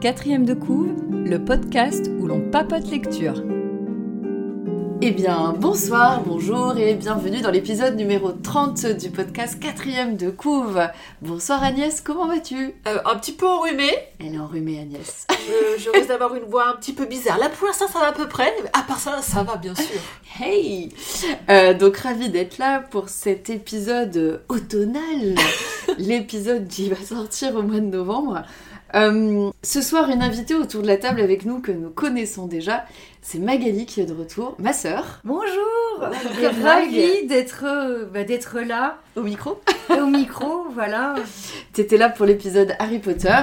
Quatrième de couve, le podcast où l'on papote lecture. Eh bien, bonsoir, bonjour et bienvenue dans l'épisode numéro 30 du podcast quatrième de couve. Bonsoir Agnès, comment vas-tu? Euh, un petit peu enrhumée. Elle est enrhumée Agnès. Je, je risque d'avoir une voix un petit peu bizarre. Là, pour l'instant, ça va à peu près. Mais à part ça, ça va, bien sûr. Hey Euh, Donc ravie d'être là pour cet épisode automnal, l'épisode qui va sortir au mois de novembre. Euh, ce soir, une invitée autour de la table avec nous que nous connaissons déjà, c'est Magali qui est de retour, ma sœur, Bonjour, ravie d'être euh, bah, d'être là au micro. au micro, voilà. T'étais là pour l'épisode Harry Potter.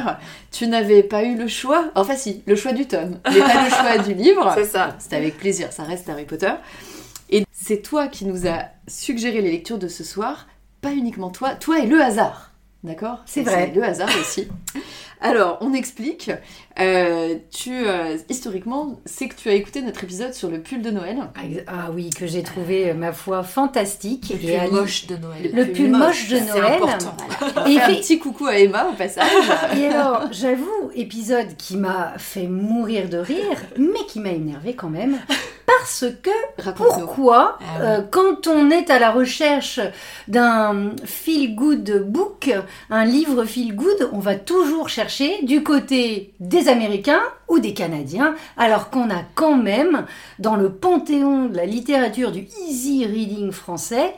Tu n'avais pas eu le choix, enfin si, le choix du tome, mais pas le choix du livre. C'est ça. C'était avec plaisir, ça reste Harry Potter. Et c'est toi qui nous as suggéré les lectures de ce soir, pas uniquement toi, toi et le hasard. D'accord? C'est vrai. le hasard aussi. Alors, on explique. Euh, tu, euh, historiquement, c'est que tu as écouté notre épisode sur le pull de Noël. Ah, Ah oui, que j'ai trouvé, euh, ma foi, fantastique. Le Et Ali- moche de Noël. Le pull moche de C'est Noël. important. Et Et, un petit coucou à Emma au passage. et alors, j'avoue, épisode qui m'a fait mourir de rire, mais qui m'a énervé quand même. Parce que. Pourquoi, Ah oui. euh, quand on est à la recherche d'un feel-good book, un livre feel-good, on va toujours chercher du côté des Américains ou des Canadiens, alors qu'on a quand même, dans le panthéon de la littérature du easy reading français,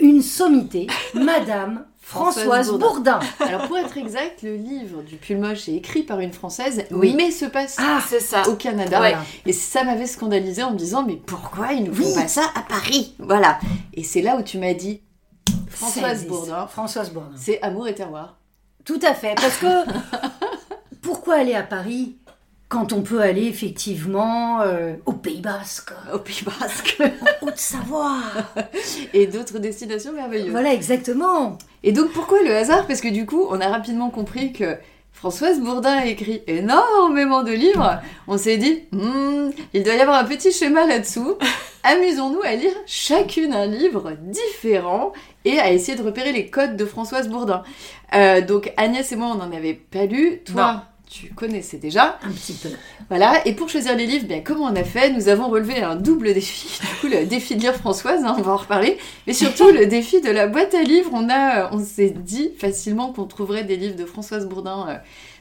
une sommité, Madame Françoise Bourdin. Bourdin. Alors, pour être exact, le livre du pull moche est écrit par une Française, Oui. mais se passe Ah, C'est ça. au Canada. Et ça m'avait scandalisé en me disant, mais pourquoi ils ne font Oui. pas ça à Paris? Voilà. Et c'est là où tu m'as dit, Françoise Bourdin, Françoise Bourdin. c'est Amour et terroir. Tout à fait, parce que pourquoi aller à Paris quand on peut aller effectivement euh, au Pays Basque, Au Pays Basque. en Haute-Savoie Et d'autres destinations merveilleuses. Voilà, exactement. Et donc, pourquoi le hasard? Parce que du coup, on a rapidement compris que Françoise Bourdin a écrit énormément de livres. On s'est dit, Hmm, il doit y avoir un petit schéma là-dessous. Amusons-nous à lire chacune un livre différent et à essayer de repérer les codes de Françoise Bourdin. Euh, donc, Agnès et moi, on n'en avait pas lu. Toi? Tu connaissais déjà. Un petit peu. Voilà, et pour choisir les livres, bien comment on a fait? Nous avons relevé un double défi. Du coup, le défi de lire Françoise, hein, on va en reparler, mais surtout le défi de la boîte à livres. On a, euh, on s'est dit facilement qu'on trouverait des livres de Françoise Bourdin euh,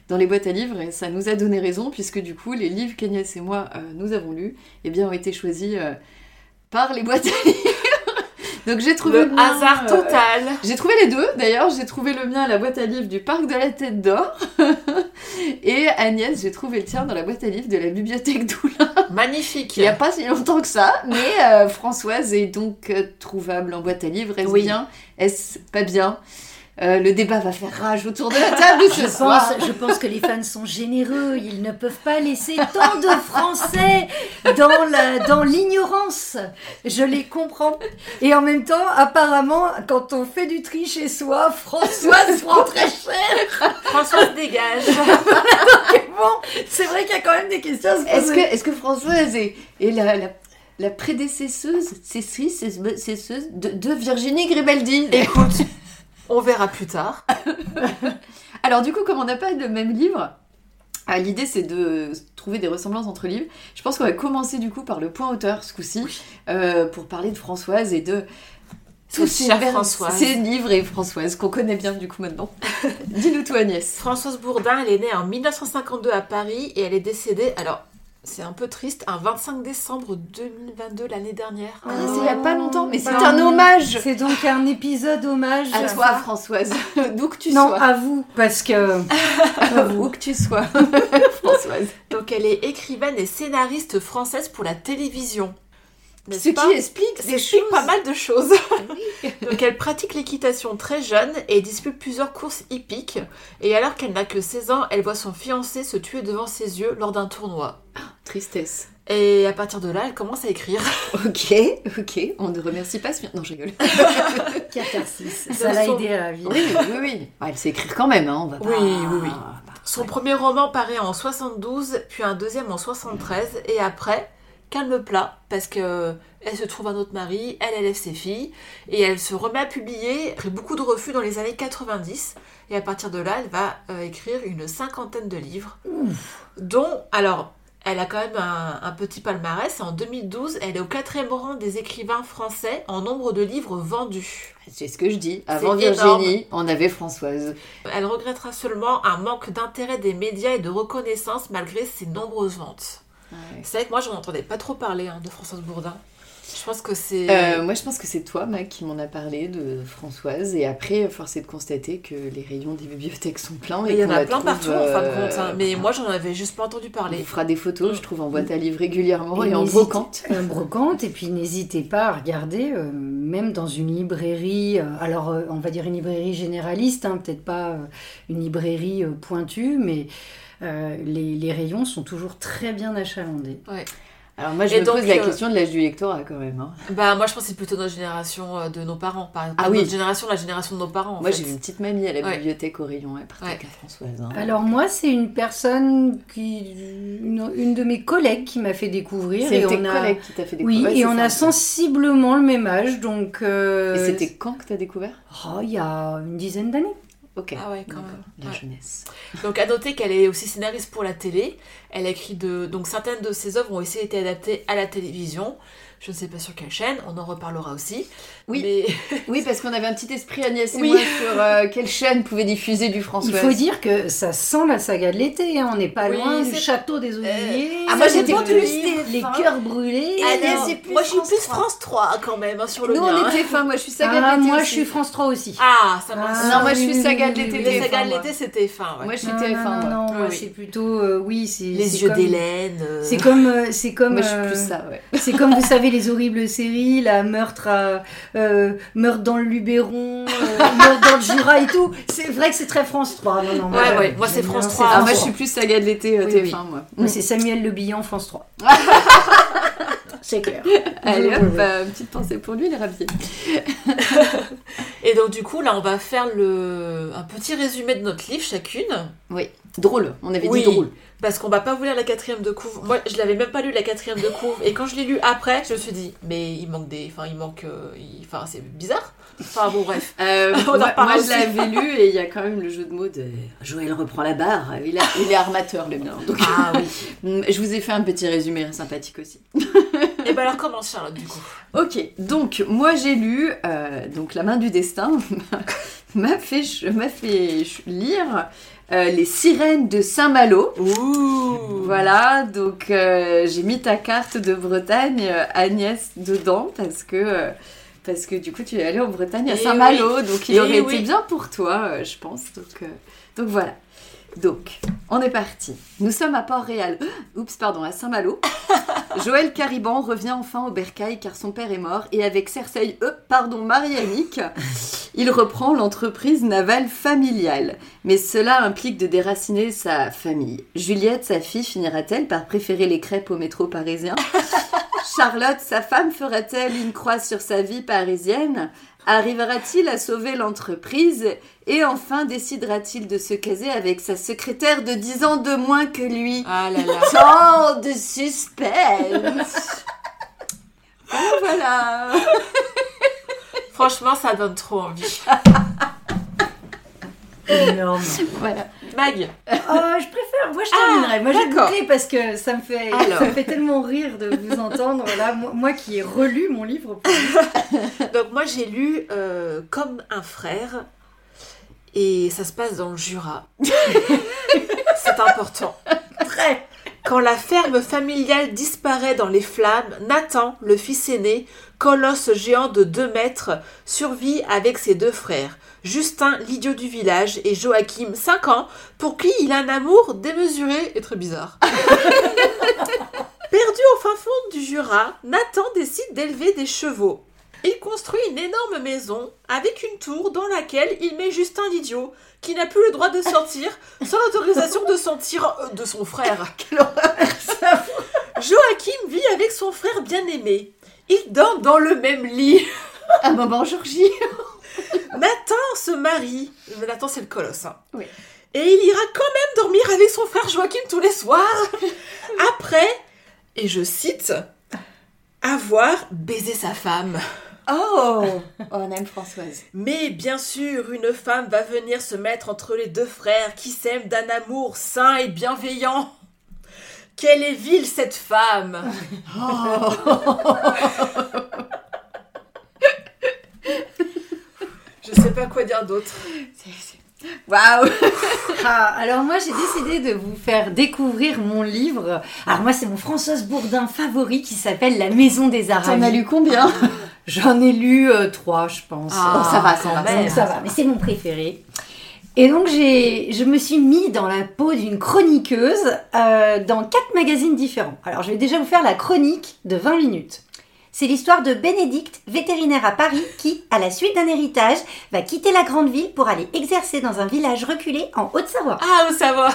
dans les boîtes à livres, et ça nous a donné raison puisque du coup, les livres qu'Agnès et moi euh, nous avons lus, eh bien, ont été choisis euh, par les boîtes à livres. Donc j'ai trouvé Le mien, hasard euh, total. j'ai trouvé les deux, d'ailleurs, j'ai trouvé le mien à la boîte à livres du parc de la Tête d'Or. Et Agnès, j'ai trouvé le tien dans la boîte à livres de la bibliothèque d'Oulin. Magnifique. Il n'y a pas si longtemps que ça, mais euh, Françoise est donc euh, trouvable en boîte à livres. Est-ce Oui. bien Est-ce pas bien Euh, Le débat va faire rage autour de la table ce Je soir. pense, je pense que les fans sont généreux. Ils ne peuvent pas laisser tant de Français dans l'ignorance. Je les comprends. Et en même temps, apparemment, quand on fait du tri chez soi, Françoise prend très cher. Françoise dégage. Bon, c'est vrai qu'il y a quand même des questions à se Est-ce poser. que, est-ce que Françoise est, est la, la, la prédécesseuse, cesseuse, cesseuse de, de Virginie Gribaldi Écoute, on verra plus tard. Alors du coup, comme on n'a pas le même livre, ah, l'idée c'est de trouver des ressemblances entre livres. Je pense qu'on va commencer du coup par le point auteur ce coup-ci, euh, pour parler de Françoise et de vers- Françoise. ces livres et Françoise qu'on connaît bien du coup maintenant. Dis-nous toi Agnès. Françoise Bourdin, elle est née en 1952 à Paris et elle est décédée, alors c'est un peu triste, un 25 décembre 2022, l'année dernière. Ah, c'est il y a pas longtemps, mais c'est Pardon. un hommage C'est donc un épisode hommage à toi Françoise, d'où que tu Non, sois. à vous, parce que Où que tu sois, Françoise. Donc elle est écrivaine et scénariste française pour la télévision. Ce pas qui explique des explique choses. pas mal de choses. Donc elle pratique l'équitation très jeune et dispute plusieurs courses hippiques. Et alors qu'elle n'a que 16 ans, elle voit son fiancé se tuer devant ses yeux lors d'un tournoi. Tristesse. Et à partir de là, elle commence à écrire. Ok, ok, on ne remercie pas ce... Non, je rigole. catharsis, ça l'a son- aidé à la vie. Oui, oui, oui. Ah, elle sait écrire quand même, hein, on va pas... Oui, oui, oui. Son premier roman paraît en 72, puis un deuxième en 73, et après, calme plat parce que elle se trouve un autre mari, elle élève ses filles et elle se remet à publier après beaucoup de refus dans les années 90 et à partir de là elle va euh, écrire une cinquantaine de livres dont alors elle a quand même un, un petit palmarès. En 2012, elle est au quatrième rang des écrivains français en nombre de livres vendus. C'est ce que je dis. Avant Virginie, on avait Françoise. Elle regrettera seulement un manque d'intérêt des médias et de reconnaissance malgré ses nombreuses ventes. C'est vrai que moi, j'en entendais pas trop parler hein, de Françoise Bourdin. Je pense que c'est. Euh, moi, je pense que c'est toi, Mac, qui m'en a parlé de Françoise. Et après, force est de constater que les rayons des bibliothèques sont pleins. Et il y en qu'on a la plein trouve, partout en fin de euh, compte. hein. Mais moi, j'en avais juste pas entendu On parler. vous fera des photos, je trouve, en boîte à livres régulièrement et, Et en brocante. Un brocante, et puis n'hésitez pas à regarder, euh, même dans une librairie, euh, alors euh, on va dire une librairie généraliste, hein, peut-être pas euh, une librairie euh, pointue, mais euh, les, les rayons sont toujours très bien achalandés. Alors moi, je Et me donc, pose la euh, question de l'âge du lectorat quand même. hein. Bah, moi, je pense que c'est plutôt notre génération euh, de nos parents. Ah oui. notre génération, la génération de nos parents. en Moi, j'ai une petite mamie à la Ouais. bibliothèque au rayon, elle partait Ouais. qu'à Françoise. hein. Alors moi, c'est une personne, qui, une, une de mes collègues qui m'a fait découvrir. C'est et tes on a- collègues qui t'a fait Oui, découvrir. et c'est on ça, a ça. sensiblement le même âge, donc... euh, Et c'était quand que t'as découvert? Oh, il y a une dizaine d'années. Ok. Ah ouais, quand même. La Ouais. jeunesse. Donc, à noter qu'elle est aussi scénariste pour la télé. Elle a écrit de. Donc, certaines de ses œuvres ont aussi été adaptées à la télévision. Je ne sais pas sur quelle chaîne, on en reparlera aussi. Oui. Mais Oui, parce qu'on avait un petit esprit, Agnès et Oui. moi, sur euh, quelle chaîne pouvait diffuser du Françoise. Il faut dire que ça sent la saga de l'été, hein. on n'est pas Oui, loin du château des Oliviers. Ah, moi, j'étais plus le- TF1. Les cœurs brûlés. Agnès, c'est plus moi, je suis plus 3. France 3 quand même, hein, sur le Nous, mien. on était fin, moi je suis saga Ah, de l'été moi, je suis France 3 aussi. Ah, ça m'a. Ah, Non, moi, je suis saga de l'été, Les TF1, sagas de l'été, c'était fin. Moi, je suis Non, TF1. non, non, moi. c'est plutôt, euh, oui, c'est Les yeux d'Hélène. euh, C'est comme, euh, c'est comme, Moi, je suis euh, plus ça, ouais. c'est comme vous savez les horribles séries, la meurtre à, euh, meurtre dans le Luberon, euh, meurtre dans le Jura et tout. C'est vrai que c'est très France 3. Non, non, Ouais, moi, ouais, moi, c'est non, France c'est 3. Ah, moi, je suis plus saga de l'été euh, Oui, TF1, oui. moi. Moi, c'est Samuel Le Bihan, France 3. c'est clair. Allez, Oui, hop, oui, oui. euh, petite pensée pour lui, les raviers. Et donc, du coup, là, on va faire le... un petit résumé de notre livre chacune. Drôle, on avait Oui. dit drôle. Parce qu'on va pas vous lire la quatrième de couvre. Moi, je l'avais même pas lu la quatrième de couvre. Et quand je l'ai lu après, je me suis dit, mais il manque des. Enfin, il manque. euh, il- Enfin, c'est bizarre. Enfin, bon, bref. Euh, moi, je l'avais lu et il y a quand même le jeu de mots de Joël reprend la barre. Il, a- il est armateur, le mien. Donc, Ah oui. Je vous ai fait un petit résumé sympathique aussi. Et ben alors, commence, Charlotte, du coup? Ok, donc moi j'ai lu euh, donc La main du destin m'a fait m'a fait lire euh, Les sirènes de Saint-Malo. Ouh. Voilà, donc euh, j'ai mis ta carte de Bretagne euh, Agnès dedans parce que euh, parce que du coup tu es allée en Bretagne à Eh Saint-Malo, donc il Eh aurait oui. été bien pour toi, je pense. Donc donc voilà. Donc, on est parti. Nous sommes à Port-Réal. Oups, pardon, à Saint-Malo. Joël Cariban revient enfin au bercail car son père est mort et avec Cersei, euh, pardon, Marie-Annick, il reprend l'entreprise navale familiale. Mais cela implique de déraciner sa famille. Juliette, sa fille, finira-t-elle par préférer les crêpes au métro parisien? Charlotte, sa femme, fera-t-elle une croix sur sa vie parisienne? Arrivera-t-il à sauver l'entreprise? Et enfin, décidera-t-il de se caser avec sa secrétaire de 10 ans de moins que lui? Ah là là. Tant de suspense Voilà, voilà Franchement, ça donne trop envie. Énorme. Voilà. Mag, Oh, je préfère, moi je terminerai. moi j'ai bouclé parce que ça me, fait, Alors. ça me fait tellement rire de vous entendre. Là, moi, moi qui ai relu mon livre. donc moi j'ai lu euh, Comme un frère et ça se passe dans le Jura. C'est important. Très. Quand la ferme familiale disparaît dans les flammes, Nathan, le fils aîné, colosse géant de 2 mètres, survit avec ses deux frères, Justin, l'idiot du village, et Joachim, 5 ans, pour qui il a un amour démesuré et très bizarre. Perdu au fin fond du Jura, Nathan décide d'élever des chevaux. Il construit une énorme maison avec une tour dans laquelle il met Justin l'idiot, qui n'a plus le droit de sortir sans l'autorisation de sortir euh, de son frère. Joachim vit avec son frère bien-aimé. Ils dorment dans le même lit. Ah bah bonjour J. Nathan se marie. Nathan, c'est le colosse. hein. Oui. Et il ira quand même dormir avec son frère Joachim tous les soirs. Après, et je cite, Avoir baisé sa femme. Oh On aime Françoise. Mais bien sûr, une femme va venir se mettre entre les deux frères qui s'aiment d'un amour sain et bienveillant. Quelle est vile cette femme Je dire d'autre. Waouh Ah, alors moi j'ai décidé de vous faire découvrir mon livre. Alors moi c'est mon Françoise Bourdin favori qui s'appelle La Maison des Arabies. T'en as lu combien? J'en ai lu euh, trois je pense. Ah, ça va, ça va. même. Ça va, mais c'est mon préféré. Et donc j'ai, je me suis mis dans la peau d'une chroniqueuse euh, dans quatre magazines différents. Alors je vais déjà vous faire la chronique de 20 minutes. C'est l'histoire de Bénédicte, vétérinaire à Paris, qui, à la suite d'un héritage, va quitter la grande ville pour aller exercer dans un village reculé en Haute-Savoie. Ah, va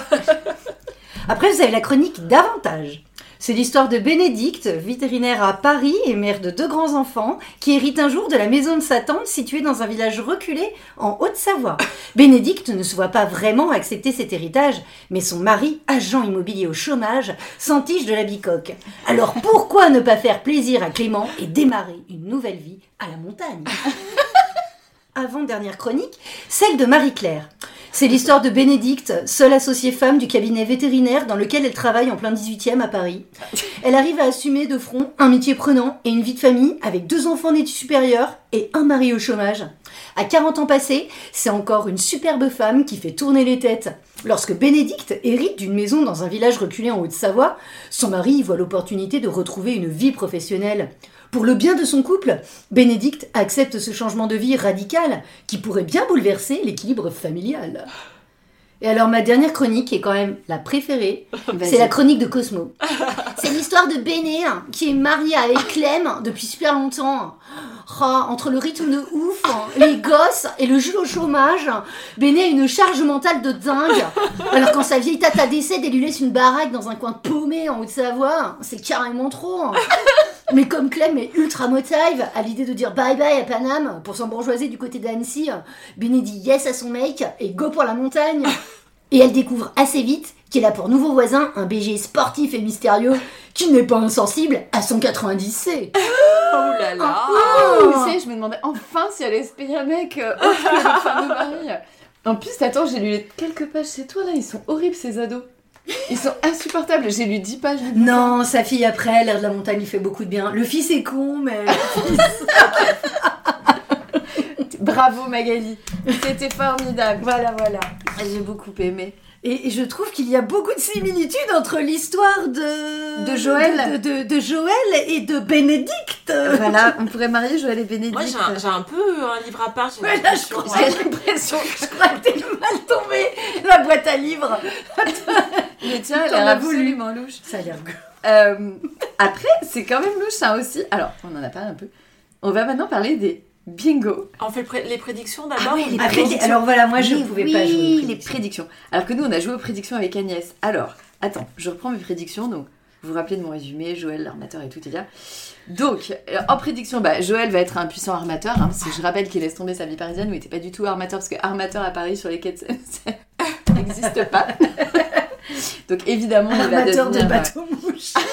Après, vous avez la chronique davantage. C'est l'histoire de Bénédicte, vétérinaire à Paris et mère de deux grands-enfants, qui hérite un jour de la maison de sa tante située dans un village reculé en Haute-Savoie. Bénédicte ne se voit pas vraiment accepter cet héritage, mais son mari, agent immobilier au chômage, s'entiche de la bicoque. Alors pourquoi ne pas faire plaisir à Clément et démarrer une nouvelle vie à la montagne? Avant-dernière chronique, celle de Marie-Claire. C'est l'histoire de Bénédicte, seule associée femme du cabinet vétérinaire dans lequel elle travaille en plein 18e à Paris. Elle arrive à assumer de front un métier prenant et une vie de famille avec deux enfants d'études supérieures et un mari au chômage. À 40 ans passés, c'est encore une superbe femme qui fait tourner les têtes. Lorsque Bénédicte hérite d'une maison dans un village reculé en Haute-Savoie, son mari y voit l'opportunité de retrouver une vie professionnelle. Pour le bien de son couple, Bénédicte accepte ce changement de vie radical qui pourrait bien bouleverser l'équilibre familial. Et alors ma dernière chronique est quand même la préférée, c'est la chronique de Cosmo. C'est l'histoire de Béné hein, qui est marié avec Clem depuis super longtemps. Entre le rythme de ouf, les gosses et le jeu au chômage, Béné a une charge mentale de dingue. Alors quand sa vieille tata décède et lui laisse une baraque dans un coin paumé en Haute-Savoie, c'est carrément trop. Mais comme Clem est ultra motive à l'idée de dire bye bye à Paname pour s'embourgeoiser du côté d'Annecy, Béné dit yes à son mec et go pour la montagne. Et elle découvre assez vite qu'il a pour nouveau voisin un BG sportif et mystérieux qui n'est pas insensible à son 90C. Oh là là Tu sais, je me demandais enfin si elle allait se payer un mec euh, autre que le fameux mari. En plus, attends, j'ai lu les quelques pages chez toi là, ils sont horribles ces ados. Ils sont insupportables, j'ai lu 10 pages. du. Non, sa fille après, l'air de la montagne lui fait beaucoup de bien. Le fils est con, mais... Bravo Magali, c'était formidable. voilà, voilà. J'ai beaucoup aimé. Et je trouve qu'il y a beaucoup de similitudes entre l'histoire de... De Joël. De, de- de Joël et de Bénédicte. Voilà, on pourrait marier Joël et Bénédicte. Moi, j'ai un, peu un livre à part. j'ai Ouais, là, je l'impression. crois. J'ai l'impression Je crois que t'es mal tombée, la boîte à livres. Mais tiens, elle voulu. absolument louche. Ça a l'air Euh, après, c'est quand même louche ça aussi. Alors, on en a parlé un peu. On va maintenant parler des bingo. On fait les prédictions d'abord Ah prédictions. alors voilà, moi je Oui, pouvais oui, pas jouer. aux les prédictions. Alors que nous, on a joué aux prédictions avec Agnès. Alors, attends, je reprends mes prédictions. Donc, vous vous rappelez de mon résumé, Joël, l'armateur et tout est là. Donc, euh, en prédiction, bah, Joël va être un puissant armateur. Hein, parce que je rappelle qu'il laisse tomber sa vie parisienne où il n'était pas du tout armateur. Parce que armateur à Paris sur les Seine, ça n'existe pas. Donc, évidemment, il va Armateur de euh, bateau mouche.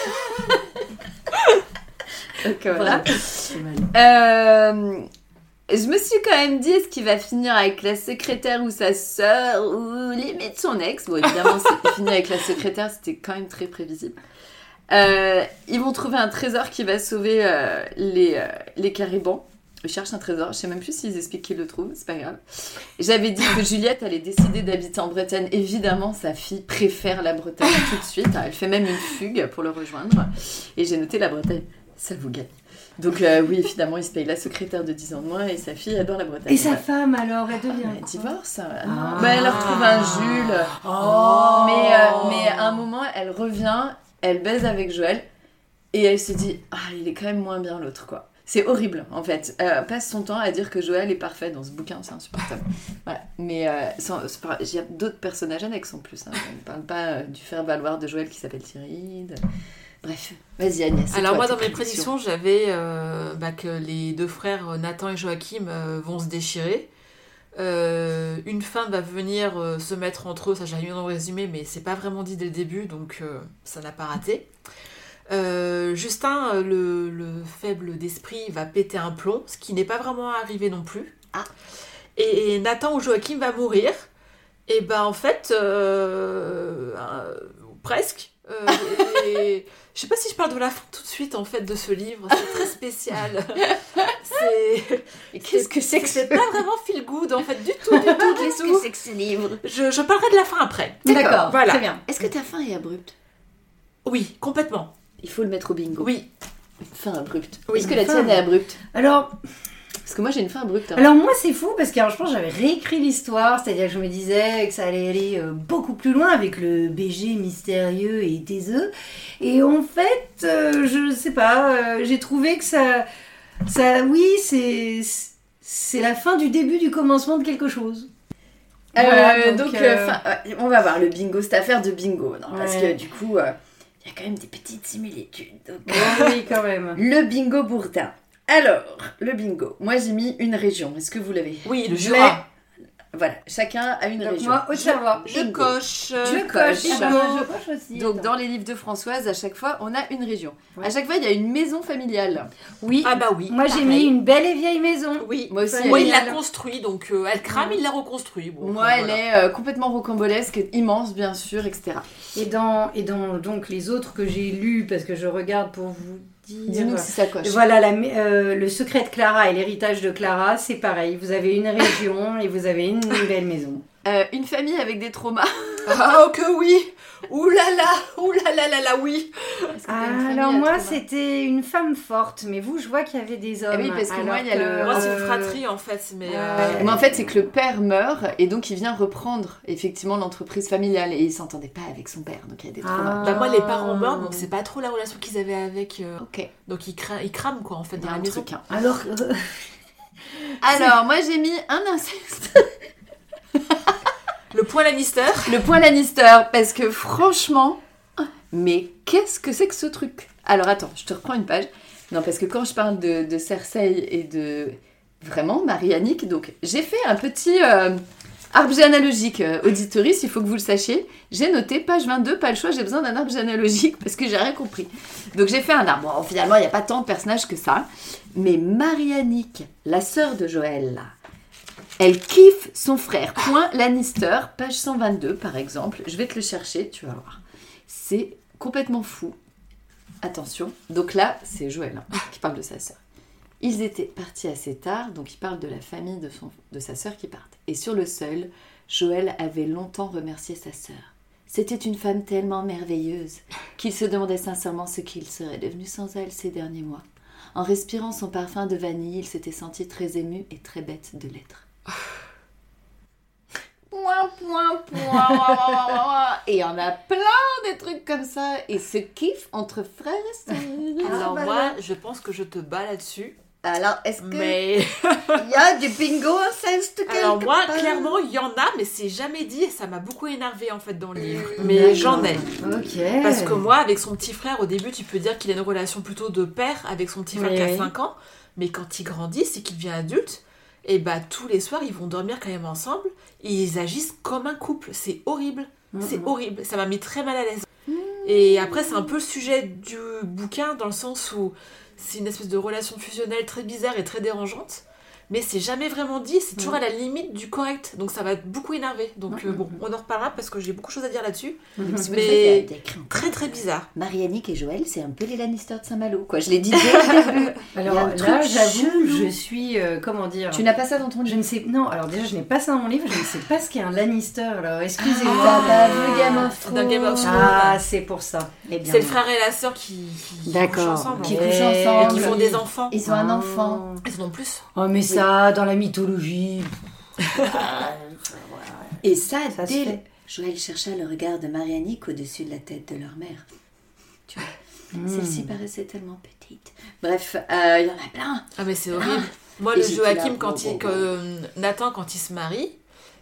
donc, voilà. C'est mal. Euh, je me suis quand même dit, est-ce qu'il va finir avec la secrétaire ou sa sœur ou limite son ex? Bon, évidemment, c'est fini avec la secrétaire, c'était quand même très prévisible. Euh, ils vont trouver un trésor qui va sauver euh, les, euh, les caribans. Ils cherchent un trésor, je sais même plus s'ils expliquent qu'ils le trouvent, c'est pas grave. J'avais dit que Juliette allait décider d'habiter en Bretagne. Évidemment, sa fille préfère la Bretagne tout de suite. Elle fait même une fugue pour le rejoindre. Et j'ai noté la Bretagne. Ça vous gagne. Donc euh, oui, évidemment, il se paye la secrétaire de 10 ans de moins et sa fille adore la Bretagne. Et sa femme alors, elle devient Elle divorce. euh, Ah. non. Bah, elle retrouve un Jules. Oh Mais, euh, mais à un moment, elle revient, elle baise avec Joël et elle se dit Ah, il est quand même moins bien l'autre, quoi. C'est horrible, en fait. Elle passe son temps à dire que Joël est parfait dans ce bouquin, c'est insupportable. voilà. Mais euh, il y a d'autres personnages annexes en plus. Hein. On ne parle pas euh, du faire-valoir de Joël qui s'appelle Thierry. de- Bref, vas-y Agnès. Alors moi, dans mes prédictions, j'avais euh, bah, que les deux frères euh, Nathan et Joachim euh, vont se déchirer. Euh, une femme va venir se mettre entre eux, ça mis dans le résumé, mais c'est pas vraiment dit dès le début, donc ça n'a pas raté. Justin, le, le faible d'esprit, va péter un plomb, ce qui n'est pas vraiment arrivé non plus. Ah. Et, Nathan ou Joachim va mourir. Et ben en fait, presque. Et- je sais pas si je parle de la fin tout de suite en fait de ce livre, c'est très spécial. c'est qu'est-ce que c'est que c'est pas vraiment feel good en fait du tout, du tout, du Qu'est-ce que c'est que ce livre? Je, je parlerai de la fin après. D'accord, voilà. très bien. Est-ce que ta fin est abrupte? Oui, complètement. Il faut le mettre au bingo. Oui. Fin abrupte. Oui, Est-ce que la fin. tienne est abrupte? Alors, Parce que moi j'ai une fin abrupte. hein. alors moi c'est fou parce que alors, je pense que j'avais réécrit l'histoire, c'est-à-dire que je me disais que ça allait aller euh, beaucoup plus loin avec le BG mystérieux et des œufs. Et en fait, euh, je sais pas, euh, j'ai trouvé que ça, ça, oui, c'est c'est la fin du début du commencement de quelque chose. Euh, Voilà, donc, donc, euh, euh, fin- ouais, on va voir le bingo, cette affaire de bingo. Non, Parce que du coup, euh, il y a quand même des petites similitudes. Donc, oui, quand même. Le bingo bourdin. Alors, le bingo. Moi j'ai mis une région. Est-ce que vous l'avez Oui, le Je Jura. Voilà, chacun a une Donc région. moi, Haute-Savoie. Je Bingo. coche. euh, Je coche. Ah bah, je coche aussi. Donc attends. dans les livres de Françoise, à chaque fois, on a une région. Ouais. À chaque fois, il y a une maison familiale. Oui, Ah bah oui. moi j'ai mis une belle et vieille maison. Oui. Moi aussi, Moi, il l'a construit, donc euh, elle crame, il l'a reconstruit. Bon, Moi, elle voilà. est euh, complètement rocambolesque, immense, bien sûr, etc. Et dans, et dans donc les autres que j'ai lus, parce que je regarde pour vous dire. Dis-nous si ça coche. Voilà, la, euh, le secret de Clara et l'héritage de Clara, c'est pareil. Vous avez une région et vous avez une belle maison. Euh, une famille avec des traumas. Ah, oh que oui Ouh là là Ouh là là là là, oui alors moi, c'était une femme forte, mais vous, je vois qu'il y avait des hommes. Ah oui, parce que moi, il y a le- Moi, c'est une euh, fratrie en fait, mais. Euh, Mais en fait, c'est que le père meurt et donc il vient reprendre effectivement l'entreprise familiale et il s'entendait pas avec son père, donc il y a des traumas. Bah, moi, les parents meurent, donc c'est pas trop la relation qu'ils avaient avec. euh, Ok, Donc ils, cra- ils crament quoi en fait dans la un maison. truc. hein. Alors, Alors, moi j'ai mis un inceste. Le point Lannister. Le point Lannister, parce que franchement, mais qu'est-ce que c'est que ce truc? Alors attends, je te reprends une page. Non, parce que quand je parle de, Cersei et de vraiment Marie-Annick, donc j'ai fait un petit euh, arbre généalogique euh, auditoris, il faut que vous le sachiez. J'ai noté page 22, pas le choix, j'ai besoin d'un arbre généalogique parce que j'ai rien compris. Donc j'ai fait un arbre. Bon, finalement, il n'y a pas tant de personnages que ça. Mais Marie-Annick, la sœur de Joël, elle kiffe son frère. Point Lannister, page 122 par exemple. Je vais te le chercher, tu vas voir. C'est complètement fou. Attention. Donc là, c'est Joël hein, qui parle de sa sœur. Ils étaient partis assez tard, donc il parle de la famille de, son, de sa sœur qui partent. Et sur le seul, Joël avait longtemps remercié sa sœur. C'était une femme tellement merveilleuse qu'il se demandait sincèrement ce qu'il serait devenu sans elle ces derniers mois. En respirant son parfum de vanille, il s'était senti très ému et très bête de l'être. Point, point, point. Et il y en a plein des trucs comme ça. Et ce kiff entre frères et sœurs. Alors bah, moi, là. je pense que je te bats là-dessus. Alors, est-ce qu'il Mais y a du bingo inceste alors moi, part? clairement, il y en a, mais c'est jamais dit et ça m'a beaucoup énervé en fait dans le livre. D'accord. Mais j'en ai. Ok. Parce que moi, avec son petit frère, au début, tu peux dire qu'il a une relation plutôt de père avec son petit frère Oui, qui a oui. 5 ans. Mais quand il grandit, c'est qu'il devient adulte. Et bah, tous les soirs, ils vont dormir quand même ensemble. Et ils agissent comme un couple. C'est horrible. C'est Mhm. horrible. Ça m'a mis très mal à l'aise. Et après, c'est un peu le sujet du bouquin, dans le sens où c'est une espèce de relation fusionnelle très bizarre et très dérangeante. Mais c'est jamais vraiment dit, c'est toujours à la limite du correct. Donc ça va beaucoup énerver. Donc euh, bon, on en reparlera parce que j'ai beaucoup de choses à dire là-dessus. C'est Mais- Très très bizarre. Marie-Annick et Joël, c'est un peu les Lannister de Saint-Malo, quoi. Je l'ai dit dès le début. Alors là, j'avoue, je suis, euh, comment dire, Tu n'as pas ça dans ton je livre ne sais, non, alors déjà, je n'ai pas ça dans mon livre, je ne sais pas ce qu'est un Lannister, alors excusez-moi. T'as pas vu Game of Thrones Dans Game of Thrones. Ah, c'est pour ça. Eh C'est le frère et la sœur qui, qui D'accord. couchent ensemble. Qui couchent ensemble. Et qui font des enfants. Ils ont un enfant. Ils en ont plus. Oh, mais ça, dans la mythologie. Et ça, Ça dès... fait. Joël chercha le regard de Marie-Annick au-dessus de la tête de leur mère. Tu vois, Hmm. celle-ci paraissait tellement petite. Bref, euh, il y en a plein. Ah mais c'est horrible. Moi Et le Joachim là, quand bon, il bon, que, euh, Nathan quand il se marie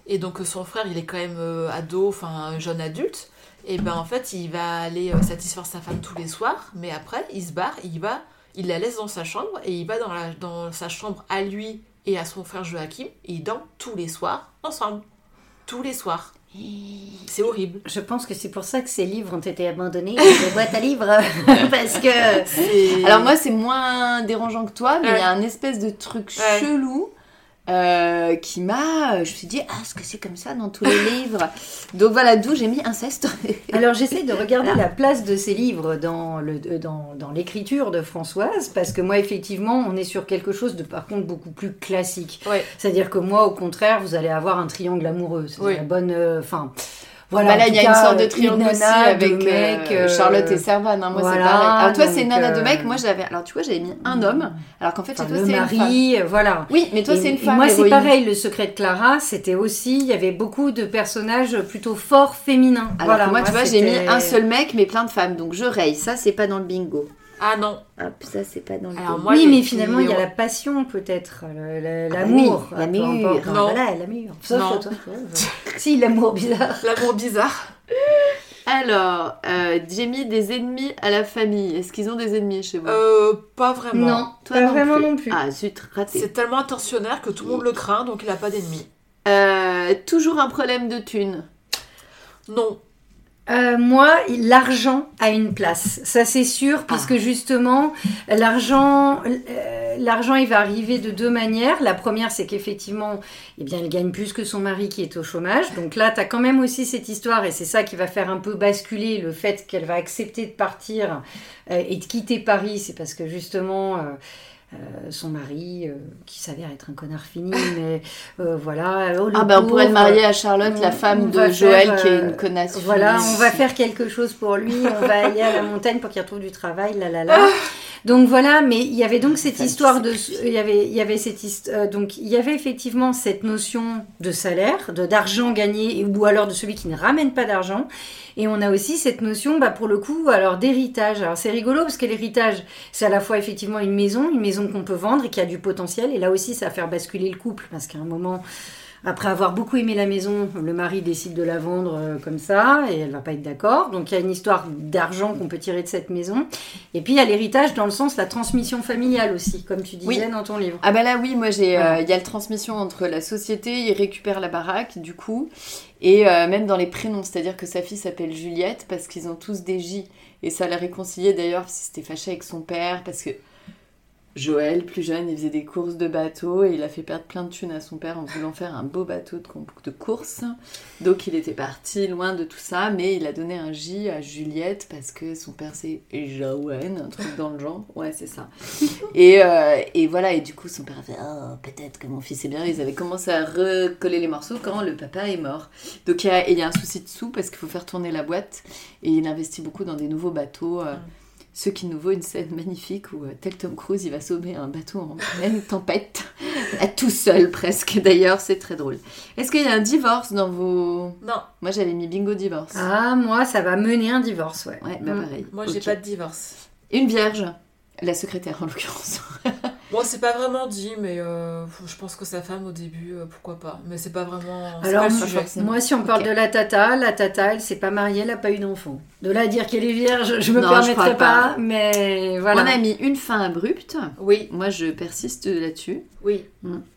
et donc euh, son frère il est quand même euh, ado enfin un jeune adulte et ben en fait il va aller euh, satisfaire sa femme tous les soirs mais après il se barre il va il la laisse dans sa chambre et il va dans la dans sa chambre à lui et à son frère Joachim et ils dorment tous les soirs ensemble tous les soirs C'est horrible. Je pense que c'est pour ça que ces livres ont été abandonnés de boîte à livres. Parce que. Alors moi c'est moins dérangeant que toi, mais il y a un espèce de truc Ouais. chelou euh, qui m'a... Je me suis dit, ah, est-ce que c'est comme ça dans tous les livres Donc voilà, d'où j'ai mis inceste. Alors j'essaie de regarder la place de ces livres dans le euh, dans, dans l'écriture de Françoise parce que moi effectivement on est sur quelque chose de par contre beaucoup plus classique. Ouais. C'est-à-dire que moi au contraire vous allez avoir un triangle amoureux, c'est Oui. la bonne euh, enfin voilà. Bah là, il y a une sorte de triangle aussi avec euh, euh, Charlotte et Servan. hein, moi, c'est pareil. Alors toi, c'est nana de euh, mec. Moi, j'avais. Alors tu vois, j'avais mis un homme. Alors qu'en fait, enfin, chez toi, c'est une femme. mari, voilà. Oui, mais toi, c'est une femme. moi, c'est pareil. Le secret de Clara, c'était aussi, il y avait beaucoup de personnages plutôt forts féminins. Alors voilà, que moi, tu vois, j'ai mis un seul mec, mais plein de femmes. Donc je raye. Ça, c'est pas dans le bingo. Ah non. Hop, ça, c'est pas dans le Alors, moi, oui, mais finalement, il y a la passion, peut-être, Ah bah l'amour. oui, peu l'amour. Non. Voilà, l'amour. Sauf Non. toi. toi, si, l'amour bizarre. L'amour bizarre. Alors, euh, j'ai mis des ennemis à la famille. Est-ce qu'ils ont des ennemis chez vous? Euh, pas vraiment. Non, Toi pas non vraiment plus. non plus. Ah, zut, raté. C'est tellement intentionnaire que tout le monde le craint, donc il a pas d'ennemis. Euh, toujours un problème de thunes. Non. Euh, moi, l'argent a une place, ça c'est sûr, puisque justement, l'argent, euh, l'argent, il va arriver de deux manières. La première, c'est qu'effectivement, eh bien, elle gagne plus que son mari qui est au chômage. Donc là, tu as quand même aussi cette histoire, et c'est ça qui va faire un peu basculer le fait qu'elle va accepter de partir euh, et de quitter Paris. C'est parce que justement. Euh, son mari, euh, qui s'avère être un connard fini, mais euh, voilà. oh, Ah, bah, on pourrait le marier à Charlotte, on- la femme de Joël, faire, qui est une connasse. Voilà, finie. on va faire quelque chose pour lui, on va aller à la montagne pour qu'il retrouve du travail, là là là. Donc voilà, mais il y avait donc cette histoire de, il y avait, il y avait cette donc il y avait effectivement cette notion de salaire, de d'argent gagné, ou alors de celui qui ne ramène pas d'argent. Et on a aussi cette notion, bah, pour le coup, alors d'héritage. Alors c'est rigolo parce que l'héritage, c'est à la fois effectivement une maison, une maison qu'on peut vendre et qui a du potentiel. Et là aussi, ça va faire basculer le couple parce qu'à un moment, après avoir beaucoup aimé la maison, le mari décide de la vendre euh, comme ça et elle va pas être d'accord. Donc il y a une histoire d'argent qu'on peut tirer de cette maison. Et puis il y a l'héritage dans le sens la transmission familiale aussi, comme tu disais Oui. dans ton livre. Ah bah là oui, moi j'ai, euh, il Voilà. y a la transmission entre la société, il récupère la baraque du coup, et euh, même dans les prénoms, c'est-à-dire que sa fille s'appelle Juliette parce qu'ils ont tous des J, et ça l'a réconcilié d'ailleurs qu'il s'était fâché avec son père parce que Joël, plus jeune, il faisait des courses de bateau et il a fait perdre plein de thunes à son père en voulant faire un beau bateau de, course. Donc il était parti loin de tout ça, mais il a donné un J à Juliette parce que son père c'est Joël, un truc dans le genre. Ouais, c'est ça. Et, euh, et voilà, et du coup son père a fait Oh, peut-être que mon fils est bien. Ils avaient commencé à recoller les morceaux quand le papa est mort. Donc il y a, un souci de sous parce qu'il faut faire tourner la boîte et il investit beaucoup dans des nouveaux bateaux. euh, ce qui nous vaut une scène magnifique où, euh, tel Tom Cruise, il va sauver un bateau en pleine tempête, à tout seul presque d'ailleurs, c'est très drôle. Est-ce qu'il y a un divorce dans vos... Non. Moi j'avais mis bingo divorce. Ah, moi, ça va mener un divorce, ouais. Ouais, bah Mm. pareil. Moi, j'ai Ok. pas de divorce. Une vierge, la secrétaire en l'occurrence. Bon, c'est pas vraiment dit, mais euh, je pense que sa femme, au début, euh, pourquoi pas. Mais c'est pas vraiment. Alors, pas le moi, sujet. forcément. Moi, si on parle de la tata, la tata, elle s'est pas mariée, elle a pas eu d'enfant. De là à dire qu'elle est vierge, je me Non, je permettrai crois pas. pas, mais voilà. On a mis une fin abrupte. Oui, Moi je persiste là-dessus. oui.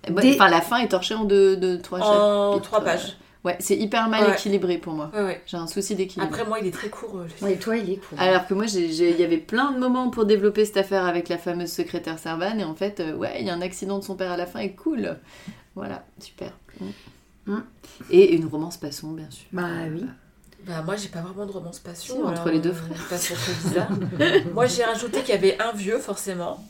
Des- Enfin, la fin est torchée en deux, deux trois En chapitres. trois pages. Ouais, c'est hyper mal Ouais. équilibré pour moi. Ouais, ouais. J'ai un souci d'équilibre. Après, moi, il est très court. euh, le Ouais, toi, il est cool. Alors que moi, j'ai- j'ai- il y avait plein de moments pour développer cette affaire avec la fameuse secrétaire Servan, et en fait, euh, ouais, il y a un accident de son père à la fin, et cool. Voilà, super. Mm. Mm. Et une romance passion, bien sûr. Bah oui. Bah, moi, j'ai pas vraiment de romance passion. Si, entre alors, les deux euh, frères. passion très bizarre. moi, j'ai rajouté qu'il y avait un vieux, forcément.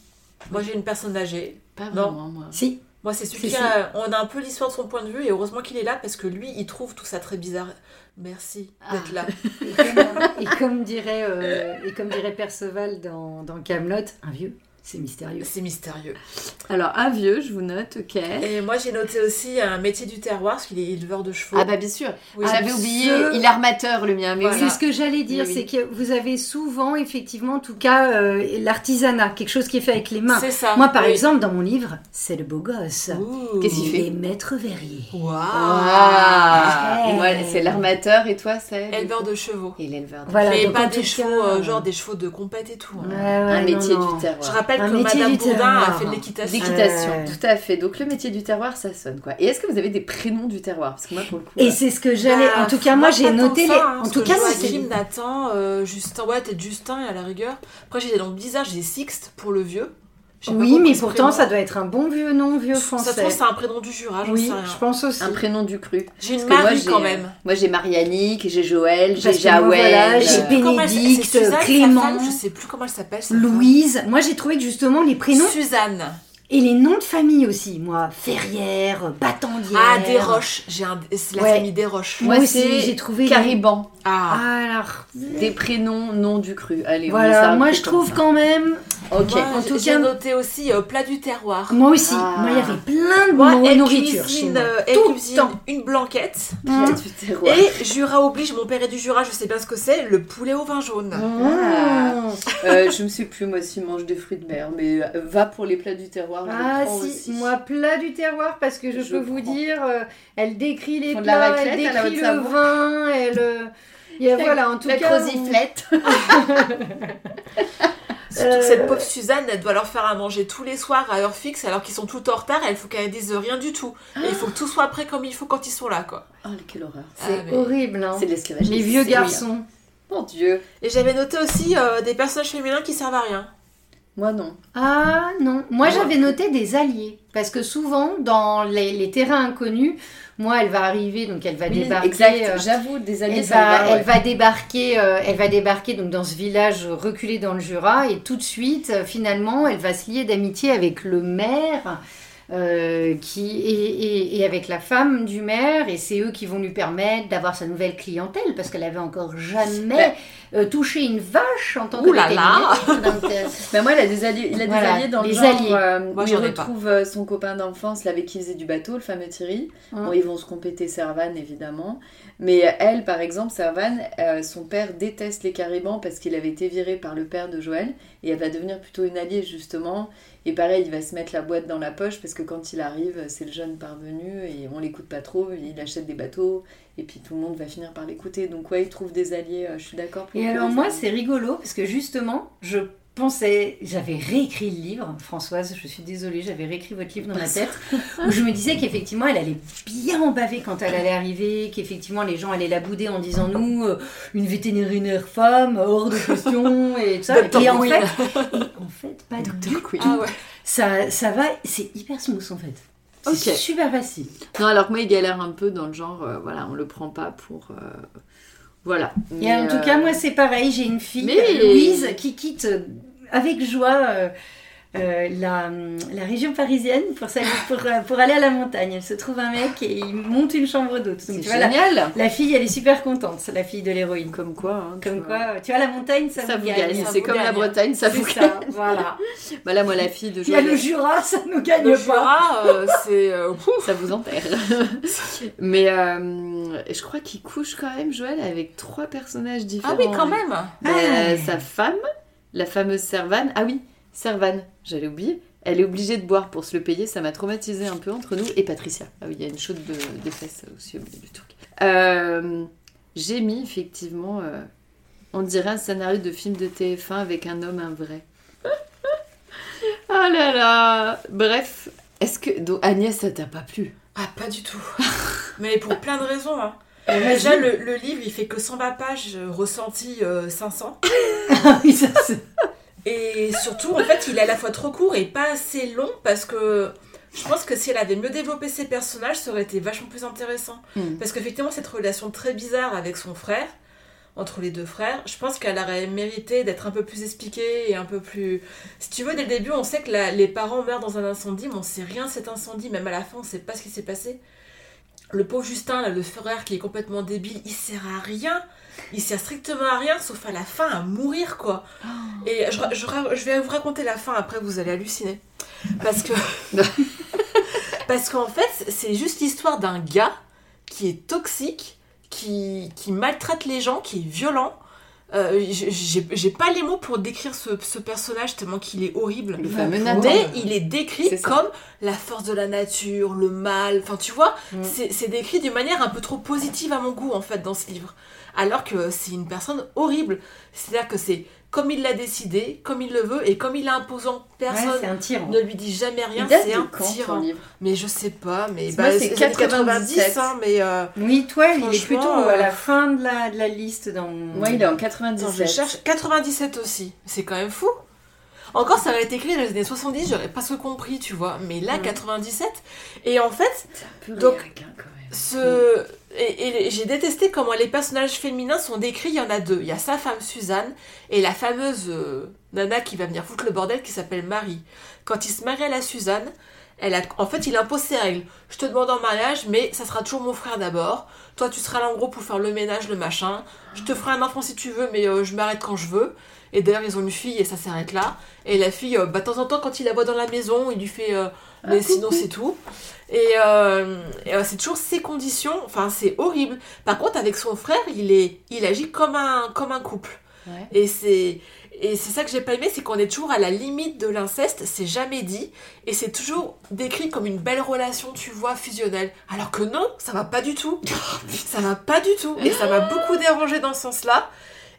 Moi, j'ai une personne âgée. Pas Non. vraiment, moi. Si. Moi, c'est celui qui a... On a un peu l'histoire de son point de vue, et heureusement qu'il est là, parce que lui, il trouve tout ça très bizarre. Merci d'être Ah. là. Et comme, et comme dirait, euh, et comme dirait Perceval dans, dans Camelot, un vieux, c'est mystérieux. C'est mystérieux. Alors, un vieux, je vous note, ok. Et moi, j'ai noté aussi un métier du terroir, parce qu'il est éleveur de chevaux. Ah bah bien sûr. Oui, J'avais j'ai- oublié, ce- il est armateur le mien, mais Voilà. C'est ce que j'allais dire, Oui, oui. c'est que vous avez souvent, effectivement, en tout cas, euh, l'artisanat, quelque chose qui est fait avec les mains. C'est ça. Moi, par oui. exemple, dans mon livre, c'est le beau gosse. Qu'est-ce qu'il fait? Les maîtres verriers. Waouh Ah, Ouais. Moi, c'est l'armateur et toi, c'est Éleveur de chevaux. Et l'éleveur. de- Voilà, Mais donc, pas des tout chevaux, cas, euh, genre des chevaux de compète et tout. hein. Ouais, ouais, un non, métier non. du terroir. Je rappelle que métier Madame du Bourdin a terroir. fait de l'équitation. L'équitation, Ouais. tout à fait. Donc le métier du terroir, ça sonne quoi. Et est-ce que vous avez des prénoms du terroir? Parce que moi, pour le coup. Et euh, c'est ce que j'allais. Bah, en tout cas, moi, j'ai noté que les. ça, hein, en tout cas, moi, Joachim, c'est. Nathan, euh, Justin, ouais, peut-être Justin à la rigueur. Après, j'ai des noms bizarres, j'ai Sixte pour le vieux. Oui, mais pourtant, prénom. ça doit être un bon vieux nom, vieux Ça se français. trouve, c'est un prénom du Jura, j'en Oui, sais rien. je pense aussi. un prénom du cru. J'ai une Parce que moi, Marie quand euh, même. Moi, j'ai Marianique, j'ai Joël, j'ai Jaouel. euh, j'ai Comment elle s- Bénédicte, Suzanne, Clément. femme, je sais plus comment elle s'appelle. femme. Louise. Moi, j'ai trouvé que justement les prénoms Suzanne. et les noms de famille aussi. Moi, Ferrière, Battendière. Ah, Desroches. J'ai un... La Ouais. famille Desroches. Moi Moi, aussi, j'ai trouvé. les- Cariban. Ah. Alors, Des prénoms non du cru. Allez, voilà. Moi, je trouve ça. quand même. Ok. Moi, en tout j'ai cas- noté aussi euh, plat du terroir. Moi aussi. Ah. Moi, il y avait plein de Moi, mots elle nourriture chez cuisine, moi. euh, elle Tout le cuisine temps. une blanquette. Plat du terroir. Et Jura oblige, mon père est du Jura, je sais bien ce que c'est, le poulet au vin jaune. Ah. Mmh. Euh, je me sais plus, moi, si mange des fruits de mer, mais euh, va pour les plats du terroir. Ah si, aussi. moi plat du terroir parce que je, Je peux vous dire, euh, elle décrit les plats, elle décrit le vin, elle, euh, il y a- voilà en tout la cas. croziflette. Surtout Euh, que cette pauvre Suzanne, elle doit leur faire à manger tous les soirs à heure fixe alors qu'ils sont tout en retard et il faut qu'elle dise rien du tout. Et il faut que tout soit prêt comme il faut quand ils sont là, quoi. Oh, quelle horreur. C'est Ah, mais- horrible, hein. C'est de l'esclavage. Les vieux C'est- garçons. Mon Dieu. Et j'avais noté aussi euh, des personnages féminins qui servent à rien. Moi, non. Ah non, moi Ah. j'avais noté des alliés parce que souvent dans les, les terrains inconnus, moi elle va arriver donc elle va Oui, débarquer. exact. euh, J'avoue, des alliés, Elle va, ouais. elle va débarquer, euh, elle va débarquer donc dans ce village reculé dans le Jura et tout de suite, euh, finalement, elle va se lier d'amitié avec le maire. Euh, qui et, et- et avec la femme du maire et c'est eux qui vont lui permettre d'avoir sa nouvelle clientèle parce qu'elle avait encore jamais euh, touché une vache en tant que là là. Donc, euh, Bah moi, il a des alliés, il a des Voilà, alliés dans le les genre alliés. euh, Moi, où il retrouve son copain d'enfance, là, avec qui il faisait du bateau, le fameux Thierry. Hum. Bon, ils vont se compéter Servan, évidemment. Mais elle, par exemple, Servan, euh, son père déteste les caribans parce qu'il avait été viré par le père de Joël. Et elle va devenir plutôt une alliée, justement. Et pareil, il va se mettre la boîte dans la poche parce que quand il arrive, c'est le jeune parvenu et on l'écoute pas trop. Il achète des bateaux et puis tout le monde va finir par l'écouter. Donc, ouais, il trouve des alliés, euh, je suis d'accord. pour Et alors des moi c'est rigolo parce que justement je pensais, j'avais réécrit le livre, Françoise, je suis désolée, j'avais réécrit votre livre dans ma tête, où je me disais qu'effectivement elle allait bien en baver quand elle allait arriver, qu'effectivement les gens allaient la bouder en disant nous, euh, une vétérinaire femme, hors de question, et tout ça. Et en, Queen. fait, et en fait, pas du tout. Ah ouais. Ça, ça va, c'est hyper smooth en fait. C'est super facile. Non, alors que moi, il galère un peu dans le genre, euh, voilà, on le prend pas pour. euh, Voilà. Et en tout cas, moi, c'est pareil. J'ai une fille, Mais- Louise, qui quitte avec joie euh, euh, la, la région parisienne pour, pour, euh, pour aller à la montagne. Elle se trouve un mec et il monte une chambre d'hôte. C'est vois, la, génial. la fille, elle est super contente, la fille de l'héroïne. Comme quoi. hein, Comme vois. quoi, tu vois, la montagne, ça, Ça vous gagne. C'est comme la. Bretagne, ça vous ça, gagne. voilà. Bah là, moi, la fille de Il y a le Jura, ça nous gagne Le pas. Jura, euh, c'est. euh, ça vous enterre. Mais je crois qu'il couche quand même, Joël, avec trois personnages différents. Ah oui, quand même. Bah, Ah. Sa femme, la fameuse Servane. Ah oui, Servane, j'allais oublier. Elle est obligée de boire pour se le payer, ça m'a traumatisé un peu entre nous. Et Patricia. Ah oui, il y a une chaude de, des aussi au milieu du truc. Euh, J'ai mis effectivement, euh, on dirait un scénario de film de TF1 avec un homme, un vrai. Ah là là Bref, est-ce que. Donc, Agnès, ça t'a pas plu? Ah, pas du tout. Mais pour plein de raisons. Hein. Déjà, le, le livre, il fait que 120 pages, euh, ressenti euh, 500. Ah oui, ça, Et surtout, en fait, il est à la fois trop court et pas assez long parce que je pense que si elle avait mieux développé ses personnages, ça aurait été vachement plus intéressant. Hmm. Parce qu'effectivement, cette relation très bizarre avec son frère, entre les deux frères, je pense qu'elle aurait mérité d'être un peu plus expliquée et un peu plus. Si tu veux, dès le début, on sait que la- les parents meurent dans un incendie, mais on sait rien de cet incendie, même à la fin, on sait pas ce qui s'est passé. Le pauvre Justin, là, le frère qui est complètement débile, il sert à rien. Il sert strictement à rien, sauf à la fin à mourir, quoi. Et je, je- je vais vous raconter la fin, après vous allez halluciner. Parce que. Parce qu'en fait, c'est juste l'histoire d'un gars qui est toxique, qui, qui maltraite les gens, qui est violent. Euh, j'ai- pas les mots pour décrire ce, ce personnage tellement qu'il est horrible. Le fameux Mais il est décrit comme la force de la nature, le mal. Enfin, tu vois, Mm. c'est c'est décrit d'une manière un peu trop positive à mon goût, en fait, dans ce livre. Alors que c'est une personne horrible. C'est-à-dire que c'est comme il l'a décidé, comme il le veut et comme il est imposant. Ouais, Personne un ne lui dit jamais rien, c'est un quand ton tyran. livre Mais je sais pas, mais bah, c'est c'est les années 97, hein, mais euh, Oui, toi, il est plutôt à euh, la fin de la, de la liste dans. Moi, il est en attends, 97. je cherche 97 aussi. C'est quand même fou. Encore, ça aurait été écrit dans les années 70, j'aurais pas ce compris, tu vois. Mais là, Mm. 97. Et en fait, Peu Donc, réac, hein, quand même. ce... et, j'ai détesté comment les personnages féminins sont décrits. Il y en a deux. Il y a sa femme Suzanne et la fameuse euh, nana qui va venir foutre le bordel qui s'appelle Marie. Quand il se marie à la Suzanne, elle a... en fait, il impose ses règles. Je te demande en mariage, mais ça sera toujours mon frère d'abord. Toi, tu seras là en gros pour faire le ménage, le machin. Je te ferai un enfant si tu veux, mais euh, je m'arrête quand je veux. Et d'ailleurs, ils ont une fille et ça s'arrête là. Et la fille, euh, bah, de temps en temps, quand il la voit dans la maison, il lui fait Mais Ah, sinon, c'est tout. Et, euh, et, euh, c'est toujours ses conditions. Enfin, c'est horrible. Par contre, avec son frère, il, est, il agit comme un, comme un couple. Ouais. Et c'est. Et c'est ça que j'ai pas aimé, c'est qu'on est toujours à la limite de l'inceste, c'est jamais dit, et c'est toujours décrit comme une belle relation, tu vois, fusionnelle. Alors que non, ça va pas du tout. ça va pas du tout. Et ça m'a beaucoup dérangé dans ce sens-là.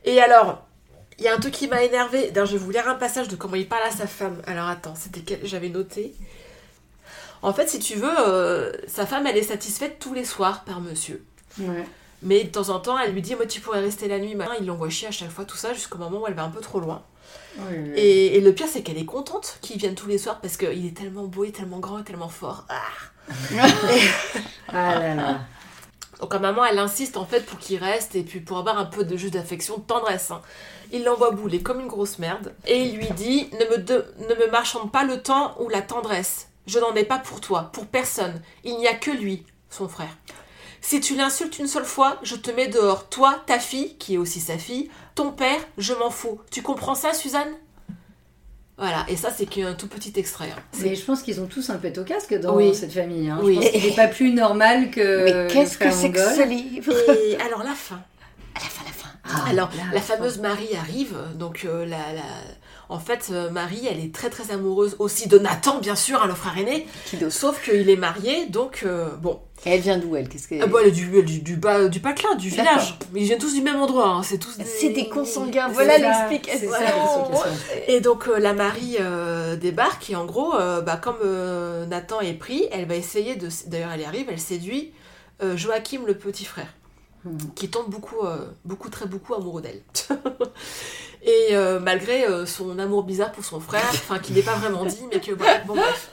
Et alors, il y a un truc qui m'a énervé. D'ailleurs, je vais vous lire un passage de comment il parle à sa femme. Alors attends, c'était quel j'avais noté. En fait, si tu veux, euh, sa femme, elle est satisfaite tous les soirs par monsieur. Ouais. Mais de temps en temps, elle lui dit Moi, tu pourrais rester la nuit. machin. Il l'envoie chier à chaque fois, tout ça, jusqu'au moment où elle va un peu trop loin. Et, et le pire, c'est qu'elle est contente qu'il vienne tous les soirs parce qu'il est tellement beau, et tellement grand, et tellement fort. Ah. Ah là là. Donc, à maman, elle insiste en fait pour qu'il reste et puis pour avoir un peu de juste d'affection, de tendresse. hein. Il l'envoie bouler comme une grosse merde et il lui dit ne me, de- ne me marchande pas le temps ou la tendresse. Je n'en ai pas pour toi, pour personne. Il n'y a que lui, son frère. Si tu l'insultes une seule fois, je te mets dehors. Toi, ta fille, qui est aussi sa fille, ton père, je m'en fous. Tu comprends ça, Suzanne? Voilà, et ça, c'est qu'un tout petit extrait. hein. Mais je pense qu'ils ont tous un pet au casque dans Oui. cette famille. Hein. Oui. Je pense qu'il n'est pas plus normal que. Mais qu'est-ce que c'est que ce livre? Et alors, la fin. À la fin, la fin. Ah, Alors, là, la fin. fameuse Marie arrive, donc euh, la, la- en fait, euh, Marie, elle est très très amoureuse aussi de Nathan, bien sûr, hein, le frère aîné, sauf qu'il est marié, donc euh, bon. Et elle vient d'où, elle? Qu'est-ce que... Ah, bon, elle est du, du, du bas, du patelin, du D'accord. village. Mais ils viennent tous du même endroit, hein, c'est tous des... C'est des consanguins, voilà l'explication. L'explication. Et donc euh, la Marie euh, débarque et en gros, bah, comme Nathan est pris, elle va essayer de... D'ailleurs, elle y arrive, elle séduit Joachim, le petit frère. Hmm. qui tombe beaucoup, beaucoup, très beaucoup amoureux d'elle. Et euh, malgré euh, son amour bizarre pour son frère, enfin qui n'est pas vraiment dit, mais que bon, bon, bref.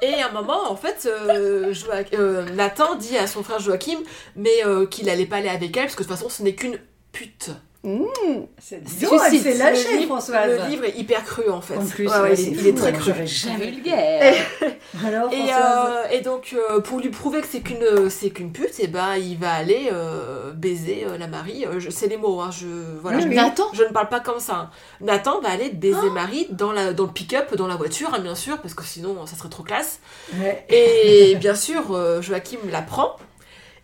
Et à un moment, en fait, euh, euh, Nathan dit à son frère Joachim, mais euh, qu'il allait pas aller avec elle, parce que de toute façon, ce n'est qu'une pute. C'est donc, elle cite, s'est le livre, Françoise. le livre est hyper cru, en fait. En plus, Ouais, ouais, ouais, il, c'est est, il fou, est très alors, cru. j'aurais jamais- Vulgaire. Alors, Et, euh, et donc, euh, pour lui prouver que c'est qu'une c'est qu'une pute, et ben, il va aller euh, baiser euh, la Marie. Euh, je- c'est les mots, hein, je, voilà, Oui, je, oui. Nathan je ne parle pas comme ça. hein. Nathan va aller baiser Marie dans, la, dans le pick-up, dans la voiture, hein, bien sûr, parce que sinon, ça serait trop classe. Ouais. Et bien sûr, euh, Joachim la prend.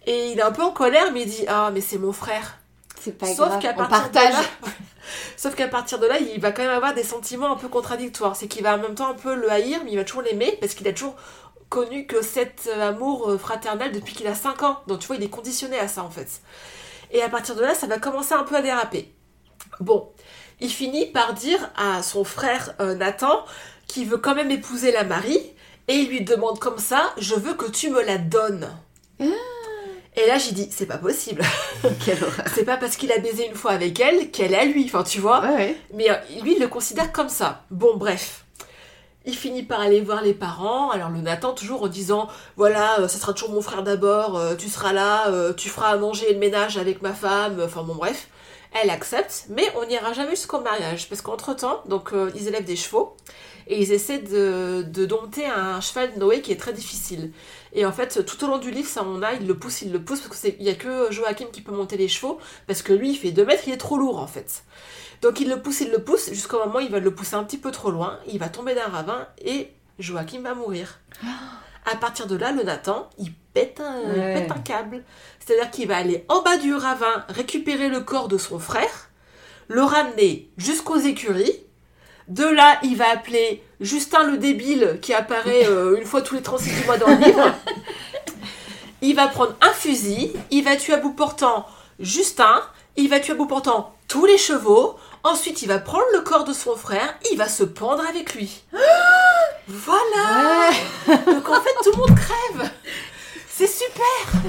Et il est un peu en colère, mais il dit Ah, mais c'est mon frère. C'est pas Sauf grave. qu'à On partir partage. de là, sauf qu'à partir de là, il va quand même avoir des sentiments un peu contradictoires. C'est qu'il va en même temps un peu le haïr, mais il va toujours l'aimer parce qu'il a toujours connu que cet euh, amour euh, fraternel depuis qu'il a 5 ans. Donc tu vois, il est conditionné à ça en fait. Et à partir de là, ça va commencer un peu à déraper. Bon, il finit par dire à son frère euh, Nathan qu'il veut quand même épouser la Marie et il lui demande comme ça, je veux que tu me la donnes. Et là, j'ai dit, c'est pas possible. Quelle horreur. C'est pas parce qu'il a baisé une fois avec elle qu'elle est à lui, enfin tu vois. Ouais, ouais. Mais euh, lui, il le considère comme ça. Bon, bref. Il finit par aller voir les parents. Alors le Nathan, toujours en disant Voilà, euh, ce sera toujours mon frère d'abord, euh, tu seras là, euh, tu feras à manger et le ménage avec ma femme. Enfin bon, bref. Elle accepte, mais on n'ira jamais jusqu'au mariage. Parce qu'entre-temps, donc ils élèvent des chevaux et ils essaient de, de dompter un cheval de Noé qui est très difficile. Et en fait, tout au long du livre, ça on a, il le pousse, il le pousse, parce qu'il n'y a que Joachim qui peut monter les chevaux, parce que lui, il fait 2 mètres, il est trop lourd en fait. Donc il le pousse, il le pousse, jusqu'au moment où il va le pousser un petit peu trop loin, il va tomber d'un ravin et Joachim va mourir. À partir de là, le Nathan, il pète un, il pète un câble. C'est-à-dire qu'il va aller en bas du ravin récupérer le corps de son frère, le ramener jusqu'aux écuries. De là, il va appeler Justin le débile qui apparaît euh, une fois tous les 36 mois dans le livre. Il va prendre un fusil, il va tuer à bout portant Justin, il va tuer à bout portant tous les chevaux. Ensuite, il va prendre le corps de son frère, il va se pendre avec lui. voilà Donc en fait, tout le monde crève. C'est super.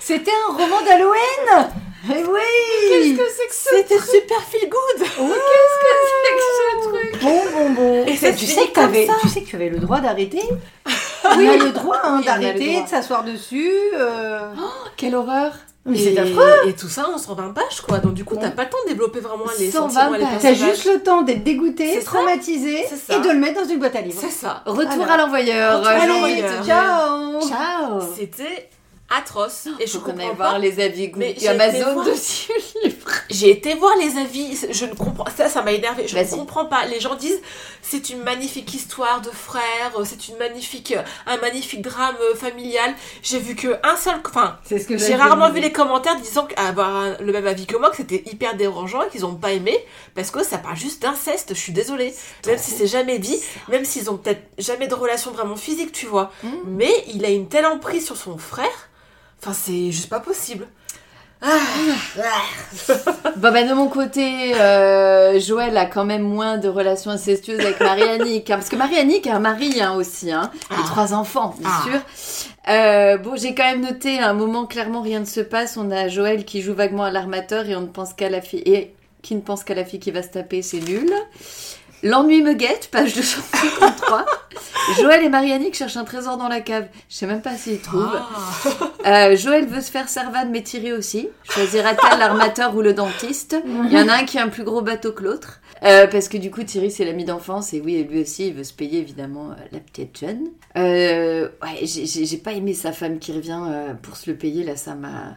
C'était un roman d'Halloween. Eh oui. Qu'est-ce que c'est que ça C'était super feel good. Qu'est-ce que c'est que ce truc Bon, bon, bon. Et ça tu, sais que ça. tu sais que tu avais le droit d'arrêter On a le droit hein, Oui, on d'arrêter, de s'asseoir dessus. euh. Quelle horreur Mais c'est affreux et tout ça en 120 pages, quoi. Donc du coup, t'as pas le temps de développer vraiment les 120 sentiments et les. T'as juste le temps d'être dégoûté, traumatisé et de le mettre dans une boîte à livres. C'est ça. Retour à l'envoyeur. Ciao Ciao C'était atroce. Et je comprends voir pas. les avis Google Amazon voir- dessus le livre. J'ai été voir les avis, je ne comprends ça, ça m'a énervé. Je ne comprends pas. Les gens disent c'est une magnifique histoire de frères, c'est une magnifique, un magnifique drame euh, familial. J'ai vu que un seul, enfin, ce que j'ai rarement vu les commentaires disant qu'avoir le même avis que moi, que c'était hyper dérangeant et qu'ils ont pas aimé parce que ça parle juste d'inceste. Je suis désolée. Même si c'est jamais dit, même s'ils ont peut-être jamais de relation vraiment physique, tu vois. Mm. Mais il a une telle emprise sur son frère. Enfin, c'est juste pas possible. Bah, de mon côté, euh, Joël a quand même moins de relations incestueuses avec Marie-Annick. hein, parce que Marie-Annick a un mari hein, aussi, hein, et Ah. trois enfants, bien Ah. sûr. Euh, bon, j'ai quand même noté à un moment, clairement, rien ne se passe. On a Joël qui joue vaguement à l'armateur et on ne pense qu'à la fille. Et qui ne pense qu'à la fille qui va se taper, c'est nul. L'ennui me guette, page 253. Joël et Marie-Annick cherchent un trésor dans la cave. Je sais même pas s'ils trouvent. Ah. Euh, Joël veut se faire servane mais tirer aussi. Choisira-t-elle l'armateur ou le dentiste? Il y en a un qui a un plus gros bateau que l'autre. Euh, parce que du coup Thierry c'est l'ami d'enfance et oui lui aussi il veut se payer évidemment euh, la petite jeune. Euh, ouais j'ai- pas aimé sa femme qui revient pour se le payer là ça m'a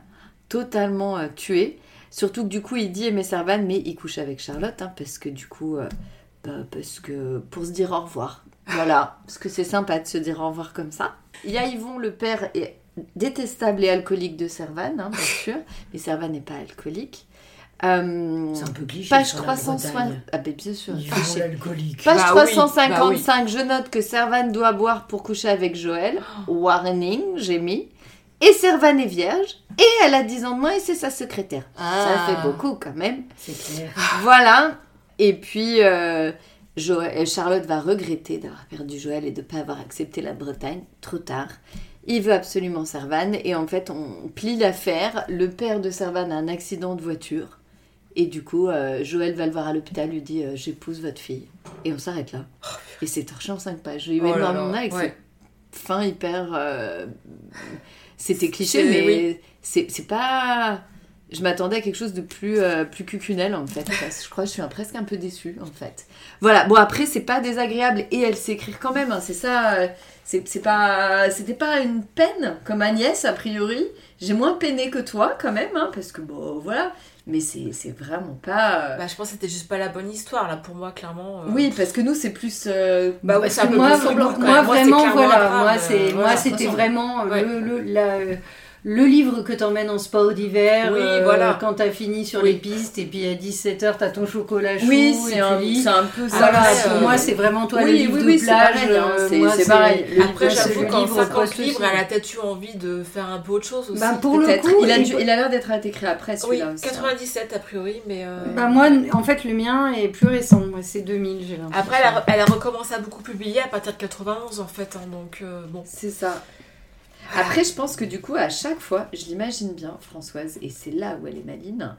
totalement tué. Surtout que du coup il dit aimer Servan mais il couche avec Charlotte hein, parce que du coup parce que pour se dire au revoir. Voilà parce que c'est sympa de se dire au revoir comme ça. Il y a Yvon le père détestable et alcoolique de Servan, hein, bien sûr, mais Servan n'est pas alcoolique. Euh, C'est un peu cliché. page sur la 360. Bretagne. Ah, ben, bien sûr. L'alcoolique. Page Bah oui, 355, je note que Servan doit boire pour coucher avec Joël. Warning, j'ai mis. Et Servan est vierge. Et elle a 10 ans de moins et c'est sa secrétaire. Ça Ah. fait beaucoup quand même. C'est clair. Voilà. Et puis, euh, Joël- Charlotte va regretter d'avoir perdu Joël et de ne pas avoir accepté la Bretagne. Trop tard. Il veut absolument Servan. Et en fait, on plie l'affaire. Le père de Servan a un accident de voiture. Et du coup, euh, Joël va le voir à l'hôpital, lui dit euh, J'épouse votre fille. Et on s'arrête là. Et c'est torché en 5 pages. J'ai eu Oh là, avec ouais. fin hyper. euh, C'était cliché, mais oui. c'est pas. Je m'attendais à quelque chose de plus, euh, plus cucunel en fait. Parce que je crois que je suis un- presque un peu déçue en fait. Voilà, bon après c'est pas désagréable et elle sait écrire quand même, hein, c'est ça. euh, c'est pas, c'était pas une peine comme Agnès a priori. J'ai moins peiné que toi quand même, hein, parce que bon voilà. Mais c'est c'est vraiment pas. euh, Bah, je pense que c'était juste pas la bonne histoire, là, pour moi, clairement. euh. Oui, parce que nous c'est plus. euh, Bah Parce c'est moi, moi. Moi, c'est vraiment, voilà, moi, moi, c'était vraiment Ouais. le, le, la- le livre que t'emmènes en spa d'hiver. Oui, euh, voilà. Quand t'as fini sur Oui. les pistes et puis à 17h, t'as ton chocolat chaud. Oui, et c'est un, lis. c'est un peu ça. Voilà, Après, pour euh, moi, c'est vraiment toi le livre oui, de plage. pareil, c'est- pareil. Le Après, j'avoue le qu'en livre 50 post livres, elle a peut-être eu envie de faire un peu autre chose aussi. Bah, pour le Peut-être. coup, il a, l'air d'être écrit après Oui, celui-là aussi. hein. 97 a priori, mais. euh, Bah, moi, en fait, le mien est plus récent. Moi, c'est 2000, j'ai l'impression. Après, elle a, elle a recommencé à beaucoup publier à partir de 91 en fait, hein, donc euh, bon. C'est ça. Après, je pense que du coup, à chaque fois, je l'imagine bien, Françoise, et c'est là où elle est maline,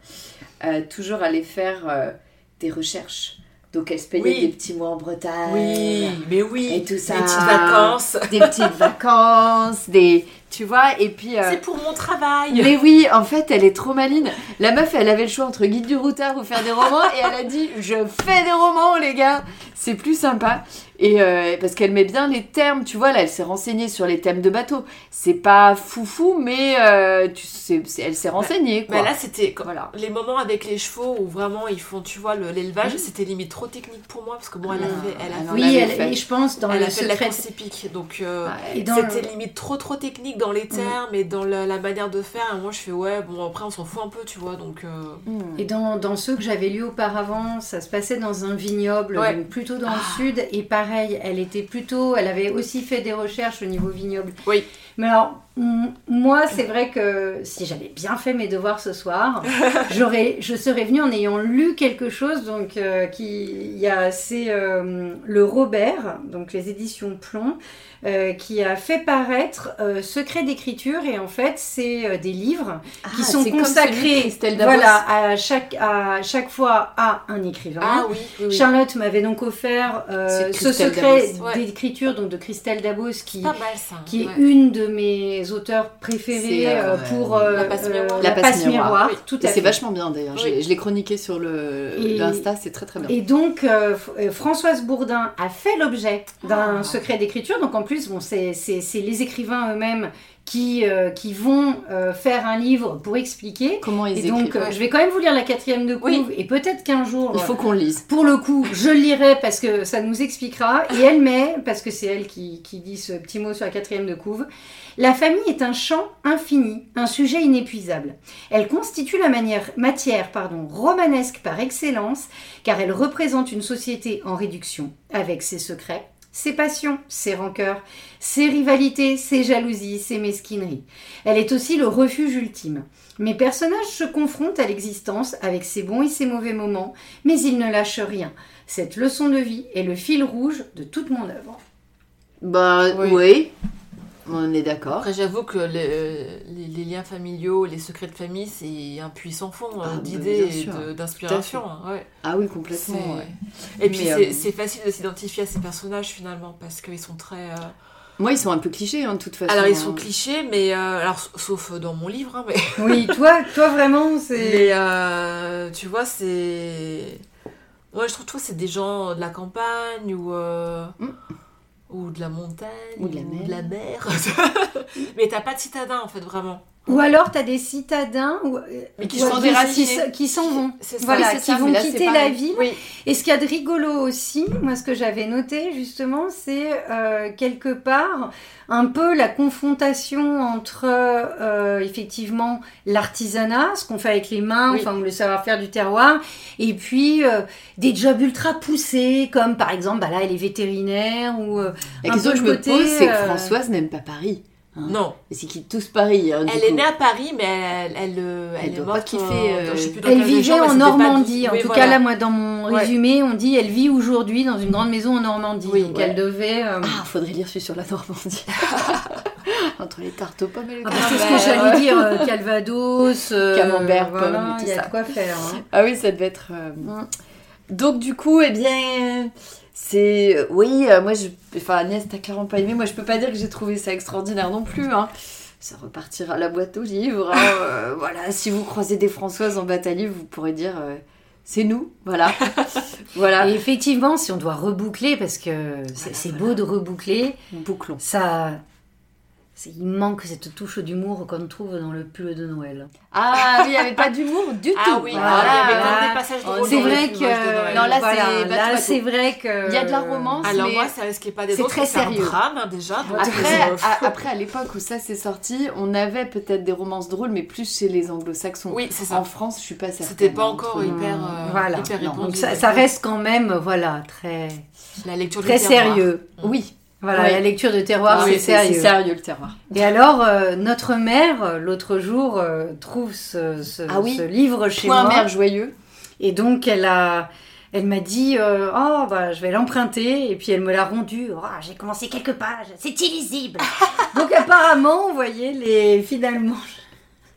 euh, toujours aller faire euh, des recherches. Donc, elle se payait Oui. des petits mois en Bretagne. Oui, mais oui. Et tout ça. Des petites vacances. Des petites vacances, des. Tu vois, et puis. euh, C'est pour mon travail. Mais oui, en fait, elle est trop maline. La meuf, elle avait le choix entre guide du routard ou faire des romans, et elle a dit Je fais des romans, les gars C'est plus sympa. Et euh, parce qu'elle met bien les termes, tu vois, là, elle s'est renseignée sur les thèmes de bateau. C'est pas foufou, mais euh, tu sais, c'est- elle s'est renseignée, quoi. Mais là, c'était voilà. les moments avec les chevaux où vraiment ils font, tu vois, le- l'élevage, Mhm. c'était limite trop technique pour moi parce que bon, elle avait Oui, elle, fait. et je pense dans elle le a fait de la secret. course hippique, donc euh, c'était le- limite trop trop technique dans les termes et dans la, la manière de faire. Et moi, je fais ouais, bon après on s'en fout un peu, tu vois, donc. euh, Hmm. Et dans, dans ceux que j'avais lus auparavant, ça se passait dans un vignoble, Ouais. donc plutôt dans Ah. le sud. Et pareil, pareil, elle était plutôt, elle avait aussi fait des recherches au niveau vignoble. Oui. Mais alors, moi, c'est vrai que si j'avais bien fait mes devoirs ce soir, j'aurais, je serais venue en ayant lu quelque chose. Donc, euh, qui, il y a, c'est euh, le Robert, donc les éditions Plomb, euh, qui a fait paraître Secret d'écriture. Et en fait, c'est des livres qui Ah, sont celui de consacrés, voilà, à chaque, à chaque fois à un écrivain. Ah oui, oui, oui. Charlotte m'avait donc offert ce secret ouais. d'écriture donc de Christelle Dabos qui Pas mal ça. qui est une de mes auteurs préférées C'est, euh, euh, pour euh, La passe euh, miroir. la La passe miroir, miroir, oui. tout à c'est vachement bien d'ailleurs. Oui. Je l'ai chroniqué sur l'Insta, c'est très très bien. Et donc, euh, euh, Françoise Bourdin a fait l'objet d'un Ah. secret d'écriture. Donc, en plus, bon, c'est les écrivains eux-mêmes qui, euh, qui vont euh, faire un livre pour expliquer. Comment ils Et écrivent donc, euh, je vais quand même vous lire la quatrième de couve. Et peut-être qu'un jour, Il faut qu'on le lise. pour le coup, je le lirai parce que ça nous expliquera. Et elle met, parce que c'est elle qui, qui dit ce petit mot sur la quatrième de couve, la famille est un champ infini, un sujet inépuisable. Elle constitue la manière- matière pardon, romanesque par excellence, car elle représente une société en réduction, avec ses secrets, ses passions, ses rancœurs, ses rivalités, ses jalousies, ses mesquineries. Elle est aussi le refuge ultime. Mes personnages se confrontent à l'existence avec ses bons et ses mauvais moments, mais ils ne lâchent rien. Cette leçon de vie est le fil rouge de toute mon œuvre. Bah Oui. oui, on est d'accord. Après, j'avoue que les, les- les liens familiaux, les secrets de famille, c'est un puissant fond euh, Ah, bah, d'idées et de- d'inspiration. hein, ouais. Ah oui, complètement. C'est- ouais. Et puis, Mais, euh, c'est facile de s'identifier à ces personnages finalement parce qu'ils sont très. euh, Moi, ils sont un peu clichés, hein, de toute façon. Alors, ils sont hein. clichés, mais. euh, Alors, sauf dans mon livre, hein, mais. Oui, toi, toi vraiment, c'est... Mais euh, tu vois, c'est. Ouais, je trouve, toi, c'est des gens de la campagne ou. euh, Mm. Ou de la montagne. Ou de la mer. la mer. mais t'as pas de citadin, en fait, vraiment. Ou alors, tu as des citadins ou, Mais qui ou sont qui- déracinés. qui, qui s'en vont. Ça. Voilà, qui ça, vont là, quitter la ville. Oui. Et ce qu'il y a de rigolo aussi, moi ce que j'avais noté justement, c'est euh, quelque part un peu la confrontation entre euh, effectivement l'artisanat, ce qu'on fait avec les mains, Oui. enfin le savoir-faire du terroir, et puis euh, des jobs ultra poussés comme par exemple, bah là elle est vétérinaire ou euh, La un question peu que je le me pose, c'est que euh, Françoise n'aime pas Paris. Hein. Non. Et c'est qu'ils tous Paris. hein, du Elle coup. est née à Paris, mais elle, elle, euh, Elle elle, est pas euh, euh, dans Elle vivait région, en pas Normandie. En Oui, tout voilà. cas, là, moi, dans mon Ouais. résumé, on dit elle vit aujourd'hui dans une grande maison en Normandie. Oui, donc ouais. elle devait. euh, Ah, faudrait lire celui sur la Normandie. Entre les tartes aux pommes et le Ah c'est ce camembert. que j'allais dire, euh, Calvados, euh, Camembert, voilà, pommes, tout il y a ça. de quoi faire. hein. Ah oui, ça devait être. euh, Mm. Donc du coup, eh bien, c'est euh, oui, euh, moi je, enfin Agnès, t'as clairement pas aimé. Moi, je peux pas dire que j'ai trouvé ça extraordinaire non plus. Hein. Ça repartira à la boîte aux livres. hein. Euh, voilà, si vous croisez des Françoises en boîte à livres, vous pourrez dire. euh, c'est nous, voilà. voilà, Et effectivement, si on doit reboucler, parce que c'est c'est beau de reboucler, bouclons. ça. Il manque cette touche d'humour qu'on trouve dans le pull de Noël. Ah oui, il n'y avait pas d'humour du tout. Ah oui, Voilà. il y avait quand même des passages Oh, drôles C'est vrai que. Non, là, voilà, c'est vrai que. Il y a de la romance. Alors mais- moi, ça risquait pas des C'est très C'est un sérieux. drame hein, déjà. donc, Après, euh, à- après, à l'époque où ça s'est sorti, on avait peut-être des romances drôles, mais plus chez les anglo-saxons. oui, c'est ça. En France, je suis pas certaine. C'était pas hein, encore hyper, euh, Voilà. hyper Non, répandu. Donc ça, ça reste quand même, voilà, très, la lecture du très sérieux. Oui, Voilà, Ouais. la lecture de terroir, c'est oui, sérieux. C'est sérieux le terroir. Et alors, euh, notre mère, euh, l'autre jour, euh, trouve ce, ce- Ah oui. ce livre chez Point moi. mère joyeux. Et donc, elle a, elle m'a dit, euh, oh, bah, je vais l'emprunter. Et puis, elle me l'a rendu. Oh, j'ai commencé quelques pages. C'est illisible. donc, apparemment, vous voyez, les, finalement.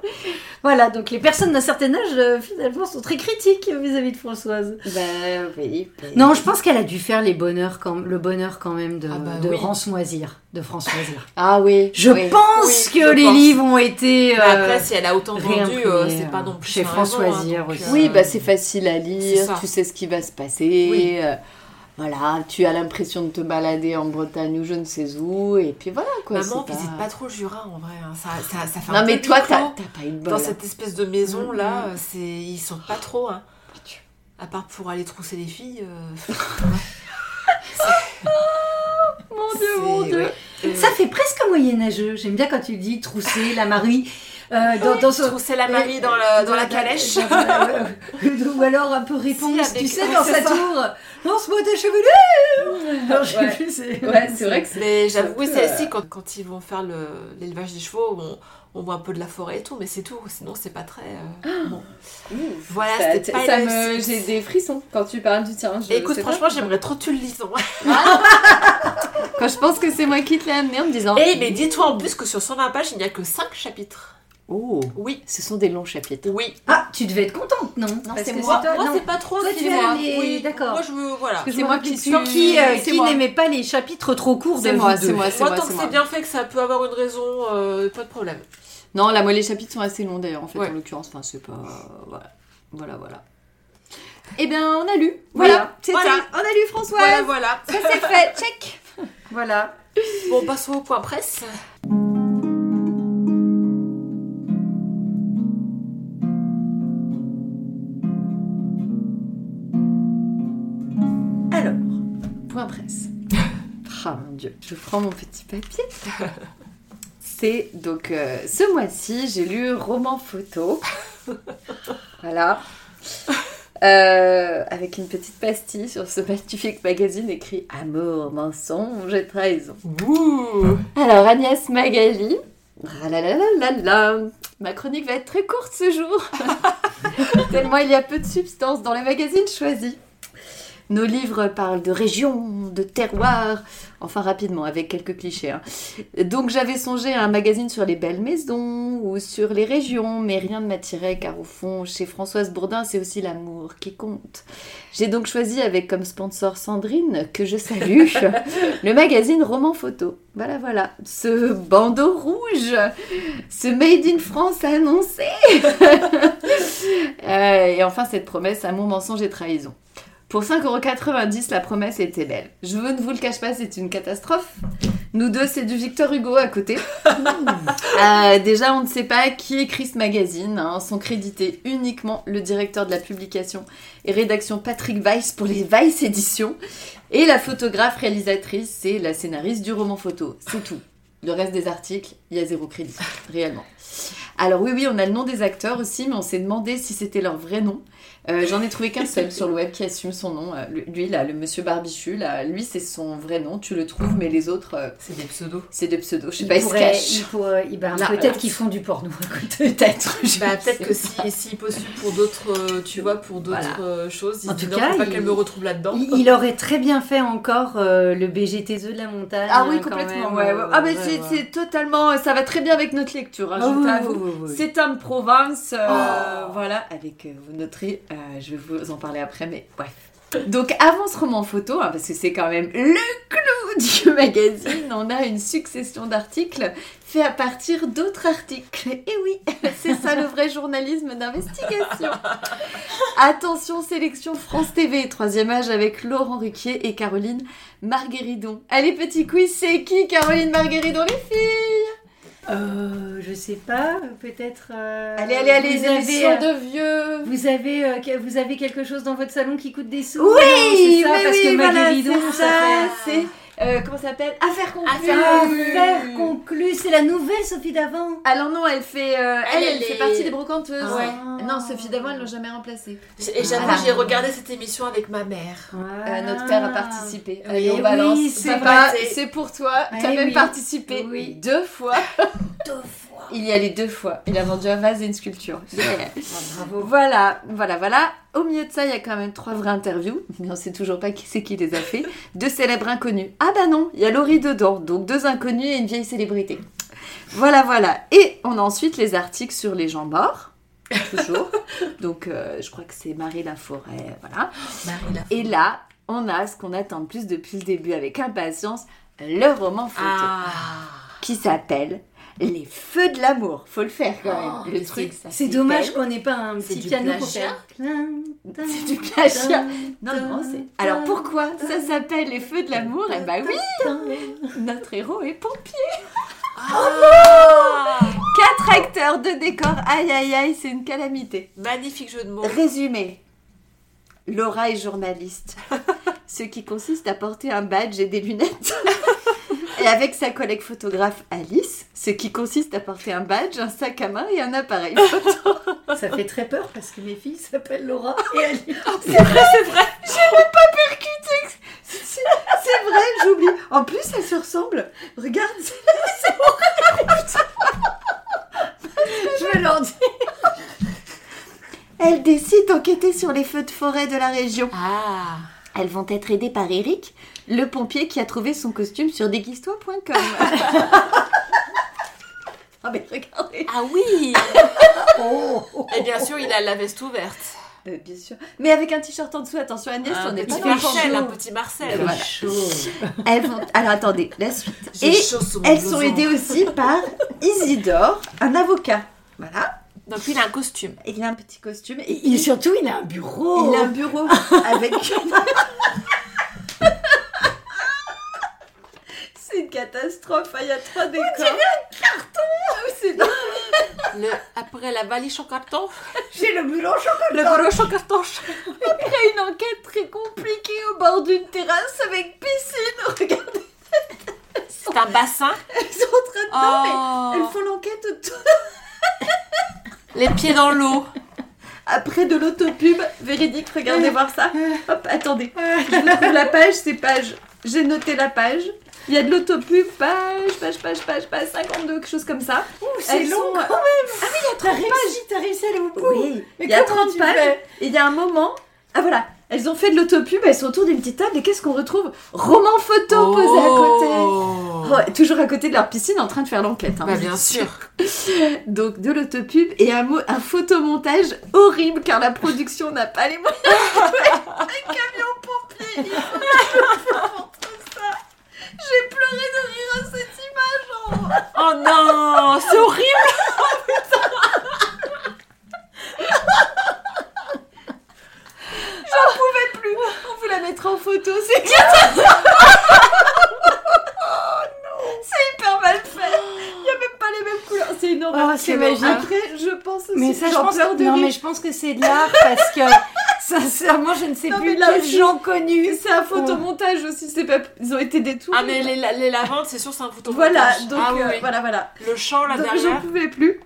voilà, donc les personnes d'un certain âge, euh, finalement, sont très critiques vis-à-vis de Françoise. Ben oui. Non, je pense qu'elle a dû faire les bonheurs quand, le bonheur quand même de, Ah bah de oui. Rançoisir, de Françoisir. Ah oui. Je oui. pense Oui, que je les pense. livres ont été. Euh, après, si elle a autant vendu, euh, c'est pas non plus chez Françoisir hein, aussi. Oui, bah c'est facile à lire, tu sais ce qui va se passer. Euh, voilà, tu as l'impression de te balader en Bretagne ou je ne sais où, et puis voilà quoi. Maman, visite pas trop le Jura en vrai. hein. Ça, ça, ça fait Non un mais peu toi, t'as pas eu de bol. Dans cette espèce de maison là, Mhm. c'est ils sortent pas trop. Hein. À part pour aller trousser les filles. euh, Mon Dieu, mon Dieu. ouais. Euh, Ça fait presque moyenâgeux. J'aime bien quand tu dis trousser la Marie. Euh, dans, dans ce- trousser la Marie dans, la, dans la calèche. dans- dans- ou alors un peu réponse, Si, avec- tu sais, dans c'est sa ça. tour. Lance-moi tes cheveux Non, je sais Ouais. plus, c'est... Ouais, c'est vrai que c'est. Mais c'est j'avoue, oui, celle-ci, euh, quand, quand ils vont faire le- l'élevage des chevaux, on, on voit un peu de la forêt et tout, mais c'est tout. Sinon, c'est pas très. euh, bon. Ouf. Voilà, Ça- c'était pas ça me... M6. J'ai des frissons quand tu parles du tien. je Écoute, franchement, j'aimerais trop que tu le lises. Quand je pense que c'est moi qui te l'ai amené en me disant. Et mais dis-toi en plus que sur 120 pages, il n'y a que 5 chapitres. Oh, Oui, ce sont des longs chapitres. oui. Ah, tu devais être contente, non Non, c'est moi. toi- Moi, non. c'est pas trop Toi, qui tu les- Oui, d'accord. Moi, je veux. Voilà. C'est moi qui suis. qui, euh, qui n'aimait pas les chapitres trop courts de C'est moi, c'est moi, c'est Moi, moi, tant que c'est bien fait, que ça peut avoir une raison, euh, pas de problème. Non, là, moi, les chapitres sont assez longs d'ailleurs, en fait, Ouais. en l'occurrence. Enfin, c'est pas. Voilà. Voilà, voilà. Eh bien, on a lu. Voilà. Voilà. Voilà. On a lu Françoise. Voilà, voilà. Ça c'est fait. Check. Voilà. Bon, passons au point presse. Point presse. Ah mon dieu, je prends mon petit papier. C'est donc euh, ce mois-ci, j'ai lu roman photo. voilà. Euh, avec une petite pastille sur ce magnifique magazine écrit Amour, mensonge et trahison. Ouh. Alors Agnès Magali. Ma chronique va être très courte ce jour. Tellement il y a peu de substance dans les magazines choisis. Nos livres parlent de régions, de terroirs, enfin rapidement, avec quelques clichés. hein. Donc j'avais songé à un magazine sur les belles maisons ou sur les régions, mais rien ne m'attirait car au fond, chez Françoise Bourdin, c'est aussi l'amour qui compte. J'ai donc choisi avec comme sponsor Sandrine, que je salue, le magazine Roman Photo. Voilà, voilà. Ce bandeau rouge, ce Made in France annoncé. Euh, et enfin, cette promesse, amour, mensonge et trahison. Pour 5,90€, la promesse était belle. Je ne vous le cache pas, c'est une catastrophe. Nous deux, c'est du Victor Hugo à côté. Euh, déjà, on ne sait pas qui écrit ce magazine. hein. Sont crédités uniquement le directeur de la publication et rédaction Patrick Weiss pour les Weiss Éditions. Et la photographe réalisatrice, c'est la scénariste du roman photo. C'est tout. Le reste des articles, il y a zéro crédit, réellement. Alors oui, oui, on a le nom des acteurs aussi, mais on s'est demandé si c'était leur vrai nom. Euh, J'en ai trouvé qu'un seul sur le web qui assume son nom. Euh, Lui, là, le monsieur Barbichu, là, lui, c'est son vrai nom. Tu le trouves, mais les autres, euh, C'est des pseudos. c'est des pseudos. Je sais Il pas, ils se pourrait- cachent. il pourrait- il- ben, Peut-être qu'ils font du porno. Peut-être. Bah, peut-être que si s'il postule pour d'autres, euh, tu vois, pour d'autres Voilà. choses, il En non, faut pas qu'elle me retrouve là-dedans. Il, il aurait très bien fait encore euh, le BGTZ de la montagne. Ah oui, hein, quand complètement. même. ouais, ouais. Ah, mais Ouais, c'est ouais. c'est totalement. Ça va très bien avec notre lecture, hein, Ah je oui, t'avoue. oui, oui, oui. C'est un de Provence, euh, Oh. voilà, avec, euh, je vais vous en parler après, mais bref. Donc avant ce roman photo, hein, parce que c'est quand même le clou du magazine, on a une succession d'articles faits à partir d'autres articles. Et oui, c'est ça le vrai journalisme d'investigation. Attention, sélection France TV, troisième âge avec Laurent Ruquier et Caroline Margueridon. Allez, petit quiz, c'est qui Caroline Margueridon, les filles? Euh, je sais pas, peut-être. euh, Allez, allez, allez, vous les avez, euh, de vieux Vous avez, euh, vous avez quelque chose dans votre salon qui coûte des sous? Oui, non, c'est ça, mais parce oui, que voilà, c'est ça, ça, fait... euh, comment ça s'appelle Affaire conclue. Affaire conclue, c'est la nouvelle Sophie d'avant. Alors non, elle fait, euh, elle, Elle, elle, elle fait est- partie des brocanteuses. Ah ouais. Non, Sophie d'avant, elle l'a jamais remplacée. Et j'avoue, j'ai regardé cette émission avec ma mère. Euh, notre père a participé. Oui, Allez, on oui, balance. vrai. c'est pour toi. Eh T'as même oui. participé Oui. deux fois. Deux fois. Il y allait deux fois. Il a vendu un vase et une sculpture. Yeah. Bravo. Voilà, voilà, voilà. Au milieu de ça, il y a quand même trois vraies interviews, mais on sait toujours pas qui c'est qui les a fait. Deux célèbres inconnus. Ah bah non, il y a Laurie dedans, donc deux inconnus et une vieille célébrité. Voilà, voilà. Et on a ensuite les articles sur les gens morts, toujours. donc euh, je crois que c'est Marie Laforêt, voilà. Marie la Et là, on a ce qu'on attend le plus depuis le début avec impatience, le roman photo, Ah. qui s'appelle Les Feux de l'amour. Faut le faire quand même. Oh, le mais truc, c'est- dommage qu'on n'ait pas un petit piano pour faire. C'est du plagiat. Non, non, c'est. Alors pourquoi ça s'appelle Les Feux de l'amour Eh bah oui, notre héros est pompier. Ah. Quatre acteurs, deux décors. Aïe aïe aïe, c'est une calamité. Magnifique jeu de mots. Résumé. Laura est journaliste. Ce qui consiste à porter un badge et des lunettes. Et avec sa collègue photographe Alice, ce qui consiste à porter un badge, un sac à main et un appareil photo. Ça fait très peur parce que mes filles s'appellent Laura et Alice. C'est vrai, c'est vrai. J'ai même pas percuté. C'est c'est J'oublie. En plus, elles se ressemblent. Regarde, Je me l'en dis. elles décident d'enquêter sur les feux de forêt de la région. Ah Elles vont être aidées par Eric, le pompier qui a trouvé son costume sur déguise-toi.com. ah mais regardez. Ah oui Oh, Et bien sûr, il a la veste ouverte. Euh, bien sûr. Mais avec un t-shirt en dessous, attention Agnès, Un on est pas petit le Marcel, un petit Marcel. Voilà. chaud. Elles vont... Alors attendez, la suite. Et elles sont aidées aussi par Isidore, un avocat. Voilà. Donc il a un costume. Il a un petit costume et Et surtout, il a un bureau. il a un bureau avec. C'est une catastrophe, hein, il y a trois décors. On dirait un carton C'est Le, après la valise en carton, J'ai le bureau le broche en carton. Après une enquête très compliquée au bord d'une terrasse avec piscine. Regardez, C'est un bassin. elles sont en train de... Non, mais Oh. elles font l'enquête autour. Les pieds dans l'eau. Après de l'autopub, véridique, regardez voir ça. Hop, attendez. Je trouve la page, c'est page. J'ai noté la page. Il y a de l'autopub, page, page, page, page, page 52, quelque chose comme ça. C'est Elles long sont- quand même. T'as réussi, t'as réussi à aller au bout. Oui, Mais il y a comment 30 tu pages. Et il y a un moment. Ah voilà, elles ont fait de l'autopub, elles sont autour d'une petite table et qu'est-ce qu'on retrouve? Roman photo posé à côté. Oh. Oh, toujours à côté de leur piscine en train de faire l'enquête. hein. Bah bien sûr. Donc de l'autopub et un, un photomontage horrible car la production n'a pas les moyens un camion pompier. Il faut que je vous montre ça. J'ai pleuré de rire à cette image. oh. Oh non, c'est horrible. J'en pouvais plus. On vous la mettra en photo. C'est C'est hyper mal fait. Il n'y a même pas les mêmes couleurs. C'est une horreur. Oh, c'est bon. magique. Après, je pense aussi. Mais ça, je j'en pense pleure que, de non, rire. mais je pense que c'est de l'art parce que sincèrement, je ne sais Non, plus quels gens connus. C'est un photomontage aussi. C'est pas. Ils ont été détournés. Ah mais les, la- les lavandes, c'est sûr, c'est un photo. Voilà, donc ah, oui, euh, oui. voilà, voilà. Le champ là Donc j'en derrière. pouvais plus.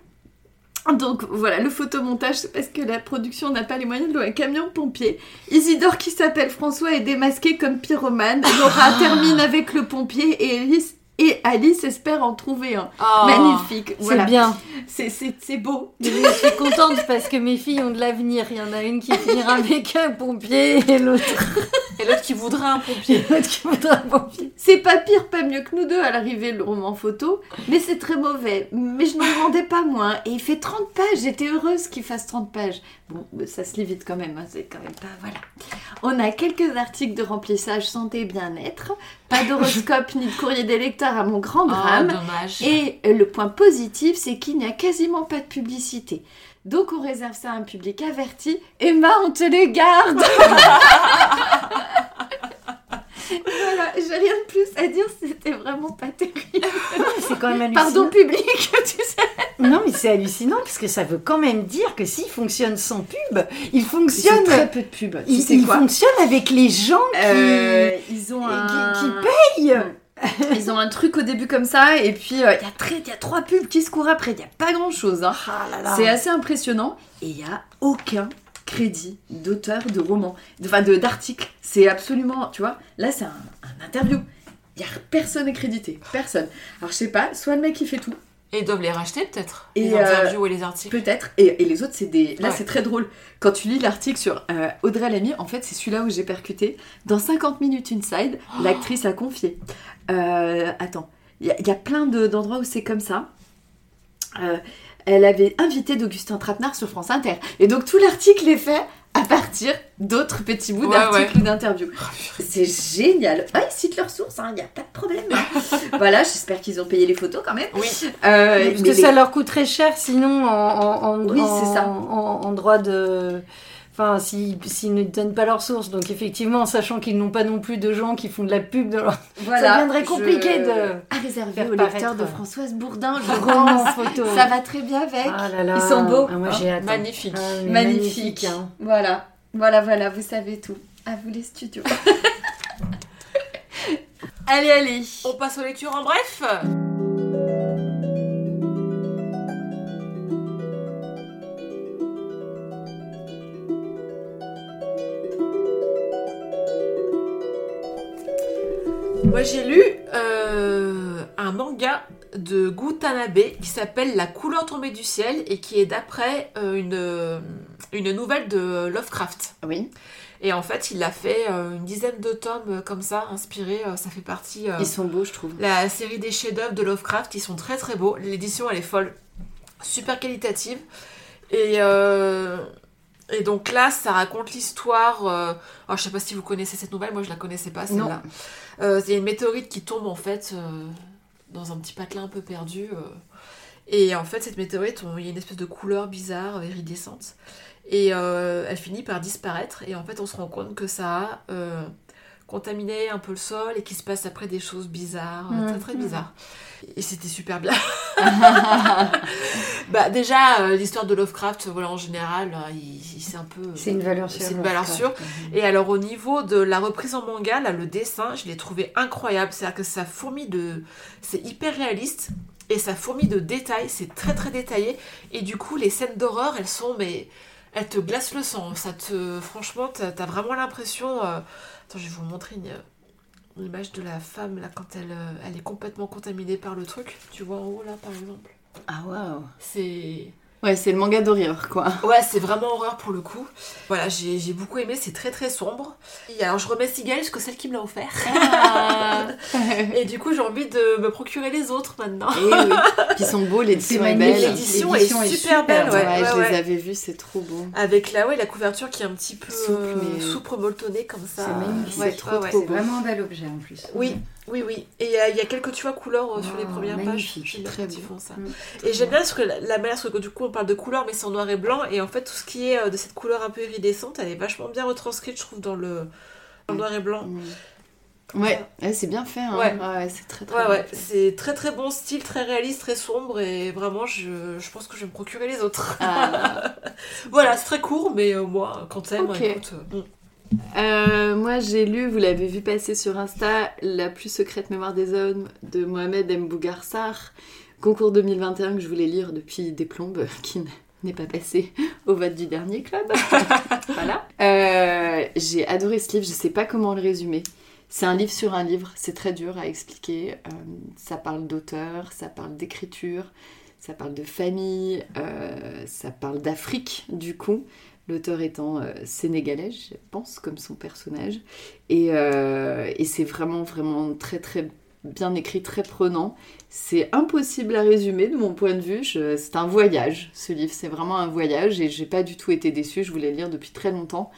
Donc voilà, le photomontage, c'est parce que la production n'a pas les moyens de louer un camion pompier. Isidore, qui s'appelle François, est démasqué comme pyromane. Laura termine avec le pompier et Alice, et Alice espère en trouver un. Oh. Magnifique. C'est Voilà. bien. C'est, c'est, c'est beau. Je suis contente parce que mes filles ont de l'avenir. Il y en a une qui finira avec un pompier et l'autre Et l'autre qui voudrait un pompier. l'autre qui voudra un pompier. C'est pas pire, pas mieux que nous deux à l'arrivée, le roman photo, mais c'est très mauvais. Mais je n'en demandais pas moins. Et il fait 30 pages, j'étais heureuse qu'il fasse 30 pages. Bon, ça se lit vite quand même, hein, c'est quand même pas. Voilà. On a quelques articles de remplissage santé et bien-être, pas d'horoscope ni de courrier des lecteurs à mon grand Oh, drame. dommage. Et le point positif, c'est qu'il n'y a quasiment pas de publicité. Donc on réserve ça à un public averti. Emma, on te les garde Voilà, j'ai rien de plus à dire, c'était vraiment pas terrible. C'est quand même hallucinant. Pardon public, tu sais. Non, mais c'est hallucinant parce que ça veut quand même dire que s'il fonctionne sans pub, il Ils fonctionne. très peu de pub. Tu Il, sais il quoi fonctionne avec les gens qui, Euh, Ils ont qui, un... qui payent. Ils ont un truc au début comme ça, et puis euh, il y, a très- il y a trois pubs qui se courent après, il n'y a pas grand chose. Hein. Ah. C'est assez impressionnant et il n'y a aucun crédit d'auteur de roman, enfin d'article. C'est absolument, tu vois, là c'est un, un interview. Il n'y a personne est crédité, personne. Alors je sais pas, soit le mec il fait tout, Et ils doivent les racheter peut-être. Et, les euh, interviews et les articles. peut-être, et, et les autres c'est des... Là Ouais. c'est très drôle. Quand tu lis l'article sur euh, Audrey Lamy, en fait c'est celui-là où j'ai percuté. Dans 50 minutes inside, l'actrice a confié. Euh, attends, il y, a- il y a plein de- d'endroits où c'est comme ça. Euh, elle avait invité d'Augustin Trapenard sur France Inter. Et donc tout l'article est fait à partir d'autres petits bouts Ouais, d'articles ou d'interviews. C'est génial. Ah, ils citent leurs sources, il n'y a pas de problème. hein. voilà, j'espère qu'ils ont payé les photos quand même. Oui. Euh, Parce mais que les- ça leur coûterait cher sinon en, en, en- Oui, en- c'est ça. en- en droit de. Enfin, s'ils s'ils ne donnent pas leurs sources. Donc, effectivement, en sachant qu'ils n'ont pas non plus de gens qui font de la pub dans leur voilà, deviendrait compliqué de À réserver faire aux lecteurs paraître- de Françoise Bourdin, je roman pense. photo. Ça va très bien avec. Ah là là. Ils sont beaux. Ah, moi, j'ai hâte. Magnifique. Ah, mais Magnifique. hein. Voilà, voilà, voilà, vous savez tout. À vous les studios. allez, allez. On passe aux lectures en bref. Moi j'ai lu euh, un manga de Gutanabe qui s'appelle La couleur tombée du ciel et qui est d'après euh, une, une nouvelle de Lovecraft. Oui. Et en fait, il a fait euh, une dizaine de tomes euh, comme ça, inspirés. euh, ça fait partie. euh, Ils sont beaux, je trouve. la série des chefs-d'œuvre de Lovecraft, ils sont très très beaux. L'édition, elle est folle, super qualitative. Et, euh, et donc là, ça raconte l'histoire. euh, alors, je sais pas si vous connaissez cette nouvelle, moi je la connaissais pas celle-là. Euh, C'est une météorite qui tombe en fait euh, dans un petit patelin un peu perdu. euh. et en fait, cette météorite, il y a une espèce de couleur bizarre, iridescente. Et elle finit par disparaître. Et en fait, on se rend compte que ça a contaminé un peu le sol et qu'il se passe après des choses bizarres, euh, très très Mhm. bizarres. Et c'était super bien. bah déjà, euh, l'histoire de Lovecraft, voilà, en général, euh, il, il- c'est un peu... C'est une valeur sûre. C'est une valeur sûre. Et alors au niveau de la reprise en manga, là, le dessin, je l'ai trouvé incroyable. C'est-à-dire que ça fourmille de... C'est hyper réaliste. Et ça fourmille de détails. C'est très très détaillé. Et du coup, les scènes d'horreur, elles sont... mais Elles te glacent le sang. Ça te... Franchement, t'as as vraiment l'impression... euh, Attends, je vais vous montrer une... une image de la femme, là, quand elle, euh, elle est complètement contaminée par le truc. Tu vois en haut, là, par exemple. Ah, waouh. C'est... Ouais, c'est le manga d'horreur, quoi. Ouais, c'est vraiment horreur pour le coup. Voilà, j'ai j'ai beaucoup aimé, c'est très très sombre. Et alors je remets Sigal, parce que c'est celle qui me l'a offert. Ah. Et du coup, j'ai envie de me procurer les autres maintenant. Et oui. Puis ils sont beaux, l'édition C'est est magnifique. belle. L'édition est est super super, belle, ouais. Ouais, ouais, je ouais. les avais vus, c'est trop beau. Avec la, ouais, la couverture qui est un petit peu Souple, mais- souple molletonnée comme ça. C'est magnifique. Ouais, C'est trop, trop C'est vraiment un bel objet en plus. Oui, oui, oui. Et il y, a- il y a quelques, tu vois, couleurs euh, sur les premières magnifique, pages. Très beau. font ça. Mm. Et j'aime bien parce que la, la manière, parce que du coup on parle de couleurs, mais c'est en noir et blanc, et en fait tout ce qui est euh, de cette couleur un peu iridescente, elle est vachement bien retranscrite, je trouve, dans le, dans le noir et blanc. Mm. Ouais, ouais, c'est bien fait. Hein. Ouais. ouais c'est très très Ouais, c'est très très bon style, très réaliste, très sombre, et vraiment, je, je pense que je vais me procurer les autres. Ah. voilà, c'est très court, mais euh, moi, quand t'aimes, Ok. écoute. euh. Euh, moi, j'ai lu, vous l'avez vu passer sur Insta, La plus secrète mémoire des hommes de Mohamed M. Bougarsar, concours 2021 que je voulais lire depuis des plombes, qui n'est pas passé au vote du dernier club. voilà. Euh, j'ai adoré ce livre, je sais pas comment le résumer. C'est un livre sur un livre, c'est très dur à expliquer. Euh, ça parle d'auteur, ça parle d'écriture, ça parle de famille, ça parle d'Afrique du coup. L'auteur étant euh, sénégalais, je pense, comme son personnage. Et, euh, et c'est vraiment, vraiment très, très bien écrit, très prenant. C'est impossible à résumer de mon point de vue. C'est un voyage, ce livre. C'est vraiment un voyage et j'ai pas du tout été déçue. Je voulais le lire depuis très longtemps.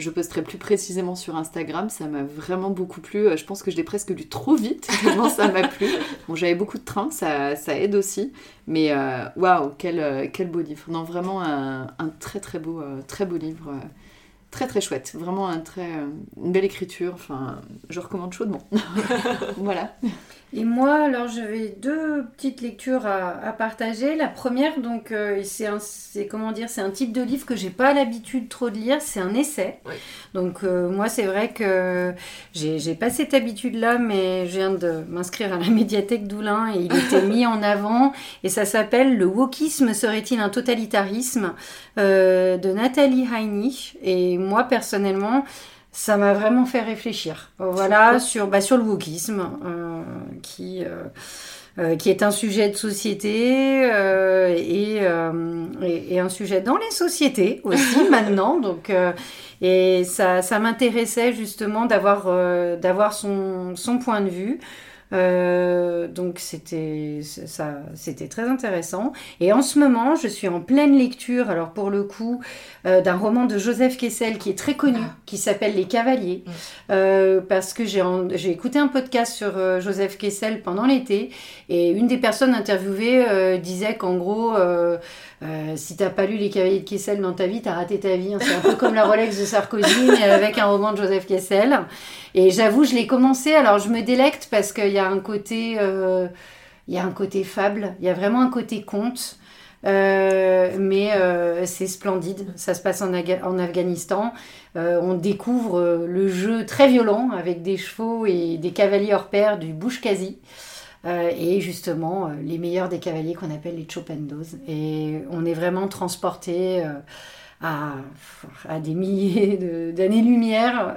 Je posterai plus précisément sur Instagram. Ça m'a vraiment beaucoup plu. Euh, Je pense que je l'ai presque lu trop vite, tellement ça m'a plu. Bon, j'avais beaucoup de train, ça, ça aide aussi. Mais euh, waouh, quel, euh, quel beau livre. Non, vraiment un, très très beau, très beau livre. très très chouette. Vraiment un très, une belle écriture. Enfin, je recommande chaudement. voilà. Et moi, alors, j'avais deux petites lectures à, à partager. La première, donc, euh, c'est un, c'est comment dire, c'est un type de livre que j'ai pas l'habitude trop de lire. C'est un essai. Donc, euh, moi, c'est vrai que j'ai, pas cette habitude-là, mais je viens de m'inscrire à la médiathèque d'Oulin et il était mis en avant. Et ça s'appelle Le wokisme serait-il un totalitarisme euh, de Nathalie Heinich. Et moi, personnellement, ça m'a vraiment fait réfléchir. Voilà, sur, bah, sur le wokisme, euh, qui, euh, euh, qui est un sujet de société euh, et, euh, et, et un sujet dans les sociétés aussi maintenant. Donc, euh, et ça, ça m'intéressait justement d'avoir euh, d'avoir son, son point de vue. Euh, donc c'était ça c'était très intéressant. Et en ce moment je suis en pleine lecture alors pour le coup euh, d'un roman de Joseph Kessel qui est très connu qui s'appelle Les Cavaliers. Mm. Euh, parce que j'ai j'ai écouté un podcast sur euh, Joseph Kessel pendant l'été. Et une des personnes interviewées euh, disait qu'en gros euh, si t'as pas lu Les Cavaliers de Kessel dans ta vie, t'as raté ta vie. hein. C'est un peu comme la Rolex de Sarkozy, mais avec un roman de Joseph Kessel. Et j'avoue, je l'ai commencé. Alors, je me délecte parce qu'il y a un côté, euh, il y a un côté fable. Il y a vraiment un côté conte. Euh, mais euh, c'est splendide. Ça se passe en, Aga- en Afghanistan. Euh, on découvre euh, le jeu très violent avec des chevaux et des cavaliers hors pair du Bouchkazi. Euh, et justement euh, les meilleurs des cavaliers qu'on appelle les chopendos. Et on est vraiment transporté euh, à, à des milliers d'années-lumière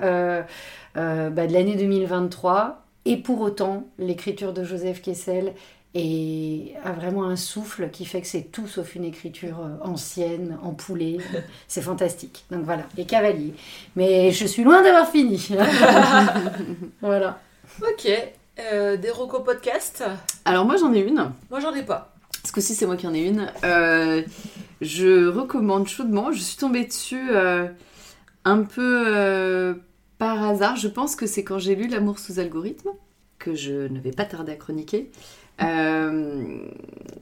bah, de l'année 2023 Et pour autant, l'écriture de Joseph Kessel a vraiment un souffle qui fait que c'est tout sauf une écriture ancienne, empoulée. C'est fantastique. Donc voilà, les cavaliers. Mais je suis loin d'avoir fini. voilà. Ok. Euh, des Rocco podcast Alors moi j'en ai une. Moi j'en ai pas. Parce que si c'est moi qui en ai une. Euh, je recommande chaudement. Je suis tombée dessus euh, un peu par hasard. Je pense que c'est quand j'ai lu L'amour sous algorithme, que je ne vais pas tarder à chroniquer. Que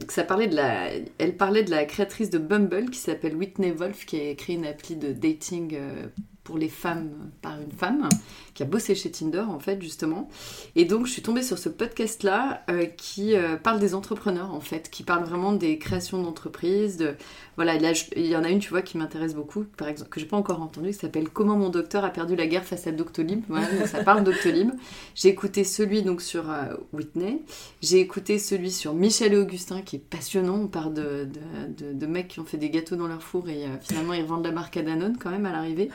ça parlait de la, elle parlait de la créatrice de Bumble qui s'appelle Whitney Wolf, qui a créé une appli de dating pour les femmes par une femme, qui a bossé chez Tinder en fait justement. Et donc je suis tombée sur ce podcast là qui euh, parle des entrepreneurs en fait, qui parle vraiment des créations d'entreprises. De voilà, là, je- il y en a une tu vois qui m'intéresse beaucoup, par exemple que j'ai pas encore entendue, qui s'appelle Comment mon docteur a perdu la guerre face à Doctolib. Voilà, donc ça parle Doctolib. J'ai écouté celui donc sur euh, Whitney. J'ai écouté celui sur Michel et Augustin qui est passionnant. On parle de, de, de- de mecs qui ont fait des gâteaux dans leur four et euh, finalement ils revendent la marque à Danone quand même à l'arrivée.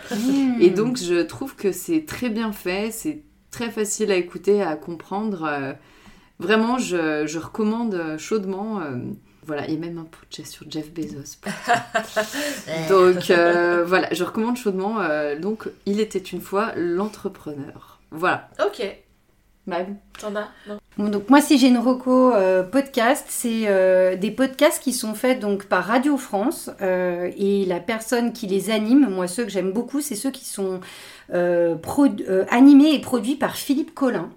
Et donc je trouve que c'est très bien fait, c'est très facile à écouter, à comprendre. euh, vraiment, je, je recommande chaudement. euh, voilà, il y a même un podcast sur Jeff Bezos. donc euh, voilà, je recommande chaudement. donc, il était une fois l'entrepreneur. Voilà. Ok. Mag. T'en as Non. Bon, donc moi, si j'ai une reco euh, podcast, c'est euh, des podcasts qui sont faits donc par Radio France euh, et la personne qui les anime, moi ceux que j'aime beaucoup, c'est ceux qui sont euh, euh, animés et produits par Philippe Collin.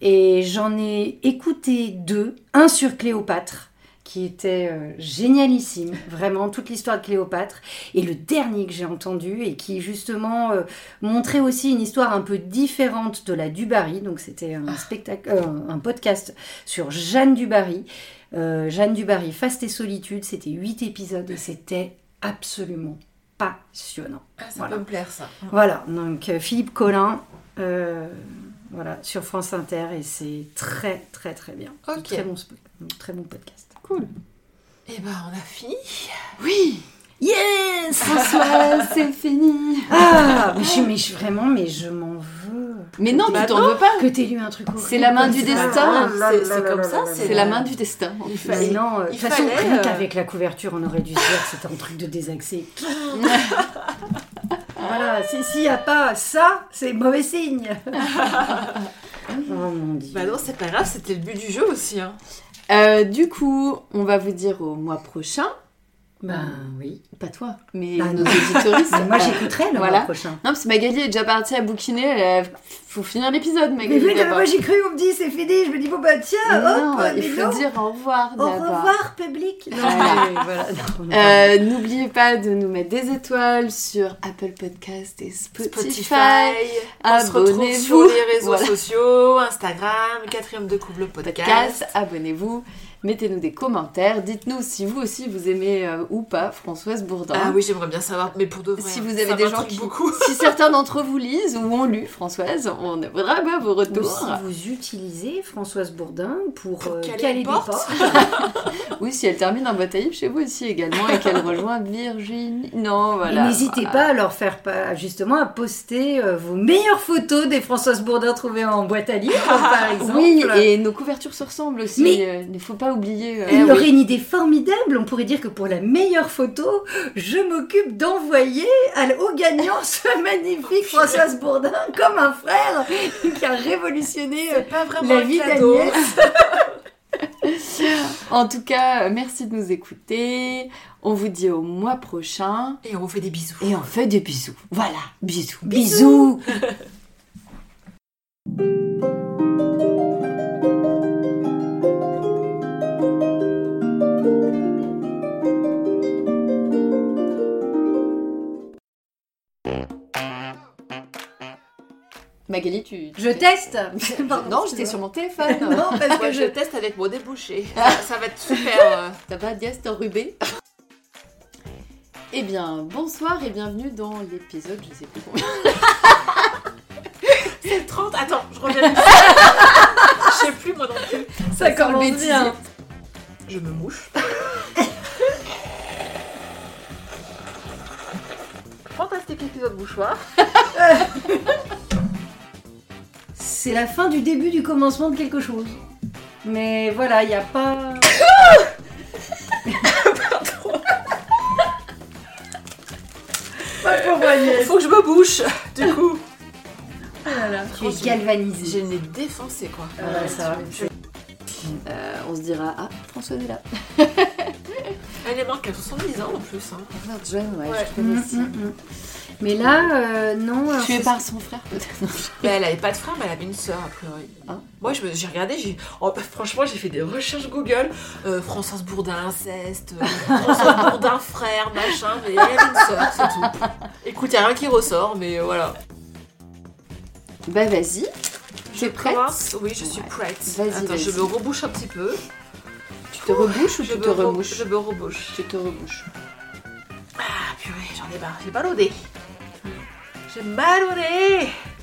Et j'en ai écouté deux, un sur Cléopâtre qui était euh, génialissime, vraiment toute l'histoire de Cléopâtre, et le dernier que j'ai entendu et qui justement euh, montrait aussi une histoire un peu différente de la Dubarry. Donc c'était un spectacle, euh, un podcast sur Jeanne Dubarry. Jeanne Dubarry, Faste et solitude. C'était huit épisodes et c'était absolument passionnant. Ah, ça Voilà. peut me plaire ça. Voilà, donc Philippe Collin, voilà, sur France Inter et c'est très très très bien. Un Ok. Très bon, très bon podcast. Cool. Et ben on a fini. Oui Yes François, c'est fini Ah, mais je, mais je- vraiment, mais je m'en veux. Mais non, tu t'en veux pas Que t'aies lu un truc C'est la main du destin. Oh C'est- comme ça, c'est la main du destin. Il Mais fallait. non, euh, de il toute façon, fallait, rien euh, qu'avec la couverture, on aurait dû se dire que c'était un truc de désaxé. voilà, si- s'il n'y a pas ça, c'est mauvais signe. oh mon dieu. Bah non, c'est pas grave, c'était le but du jeu aussi. Hein. Euh, du coup, on va vous dire au mois prochain. Ben oui. Pas toi, mais Bah, nos auditoristes. Mais moi j'écouterai le voilà. mois prochain. Non, parce que Magali est déjà partie à bouquiner. Elle Faut finir l'épisode, Mais Magali. oui, mais moi j'ai cru, on me dit c'est fini. Je me dis bon bah tiens, non, hop, il mais faut non. dire au revoir Au revoir public. Voilà. mais voilà. Euh, N'oubliez pas de nous mettre des étoiles sur Apple Podcast et Spotify. Spotify. On se retrouve sur les réseaux Voilà. sociaux, Instagram, quatrième de couple podcast. Podcast, abonnez-vous, mettez-nous des commentaires, dites-nous si vous aussi vous aimez euh, ou pas Françoise Bourdin. Ah oui, j'aimerais bien savoir, mais pour de vrai. Si hein, vous ça avez des gens qui, beaucoup. si certains d'entre vous lisent ou ont lu Françoise, on aimerait bien vos Ou retours. si vous utilisez Françoise Bourdin pour, Pour euh, caler des porte. portes. Oui, si elle termine en boîte à livres chez vous aussi également et qu'elle rejoint Virginie. Non, voilà. N'hésitez voilà. pas à leur faire pas, justement à poster euh, vos meilleures photos des Françoise Bourdin trouvées en boîte à livres, par exemple. Oui, et nos couvertures se ressemblent aussi. Mais- euh, Il ne faut pas oublier. euh, il y oui. aurait une idée formidable. On pourrait dire que pour la meilleure photo, je m'occupe d'envoyer à- au gagnant ce magnifique Françoise Bourdin comme un frère qui a révolutionné euh, pas vraiment la vie cadeau. d'Agnès. En tout cas, euh, merci de nous écouter. On vous dit au mois prochain. Et on vous fait des bisous. Et on fait des bisous. Voilà, bisous. Bisous. Magali, tu. Je teste. Pardon, Non, j'étais sur mon téléphone. Non, parce que je teste avec mon débouché. Ça, ça va être super. euh. Ça va, Diaz, enrubé Eh bien, bonsoir et bienvenue dans l'épisode, je sais plus combien. C'est 30. Attends, je reviens. Je sais plus moi non plus. ça sent le bêtisier. Je me mouche. Fantastique épisode mouchoir. C'est la fin du début du commencement de quelque chose. Mais voilà, il n'y a pas. Faut que je me bouche, du coup. Tu es galvanisé. J'ai le nez défoncé, quoi. Ah ouais, ça va. Euh, on se dira, ah, Françoise est là. Elle est morte à 70 ans en plus. Hein. Ah, merde, Joanne, ouais, Ouais. je connais Mm, aussi. Mais là, euh, non. alors Tuée c'est- par son frère, peut-être. Mais elle avait pas de frère, mais elle avait une sœur, a priori. Ah. Moi, je me- j'ai regardé, j'ai... oh, bah, franchement, j'ai fait des recherches Google. Euh, Françoise Bourdin inceste, euh, Françoise Bourdin frère, machin, mais elle avait une sœur, c'est tout. Écoute, y a rien qui ressort, mais euh, voilà. Bah, vas-y. T'es prête? Commence Oui, je suis prête. Vas-y, Attends, vas-y. je me rebouche un petit peu. Tu te rebouches ou Je tu me, te re- remouches je me rebouche. Tu te rebouches. Ah, purée, j'en ai marre. J'ai mal au nez. J'ai mal au nez.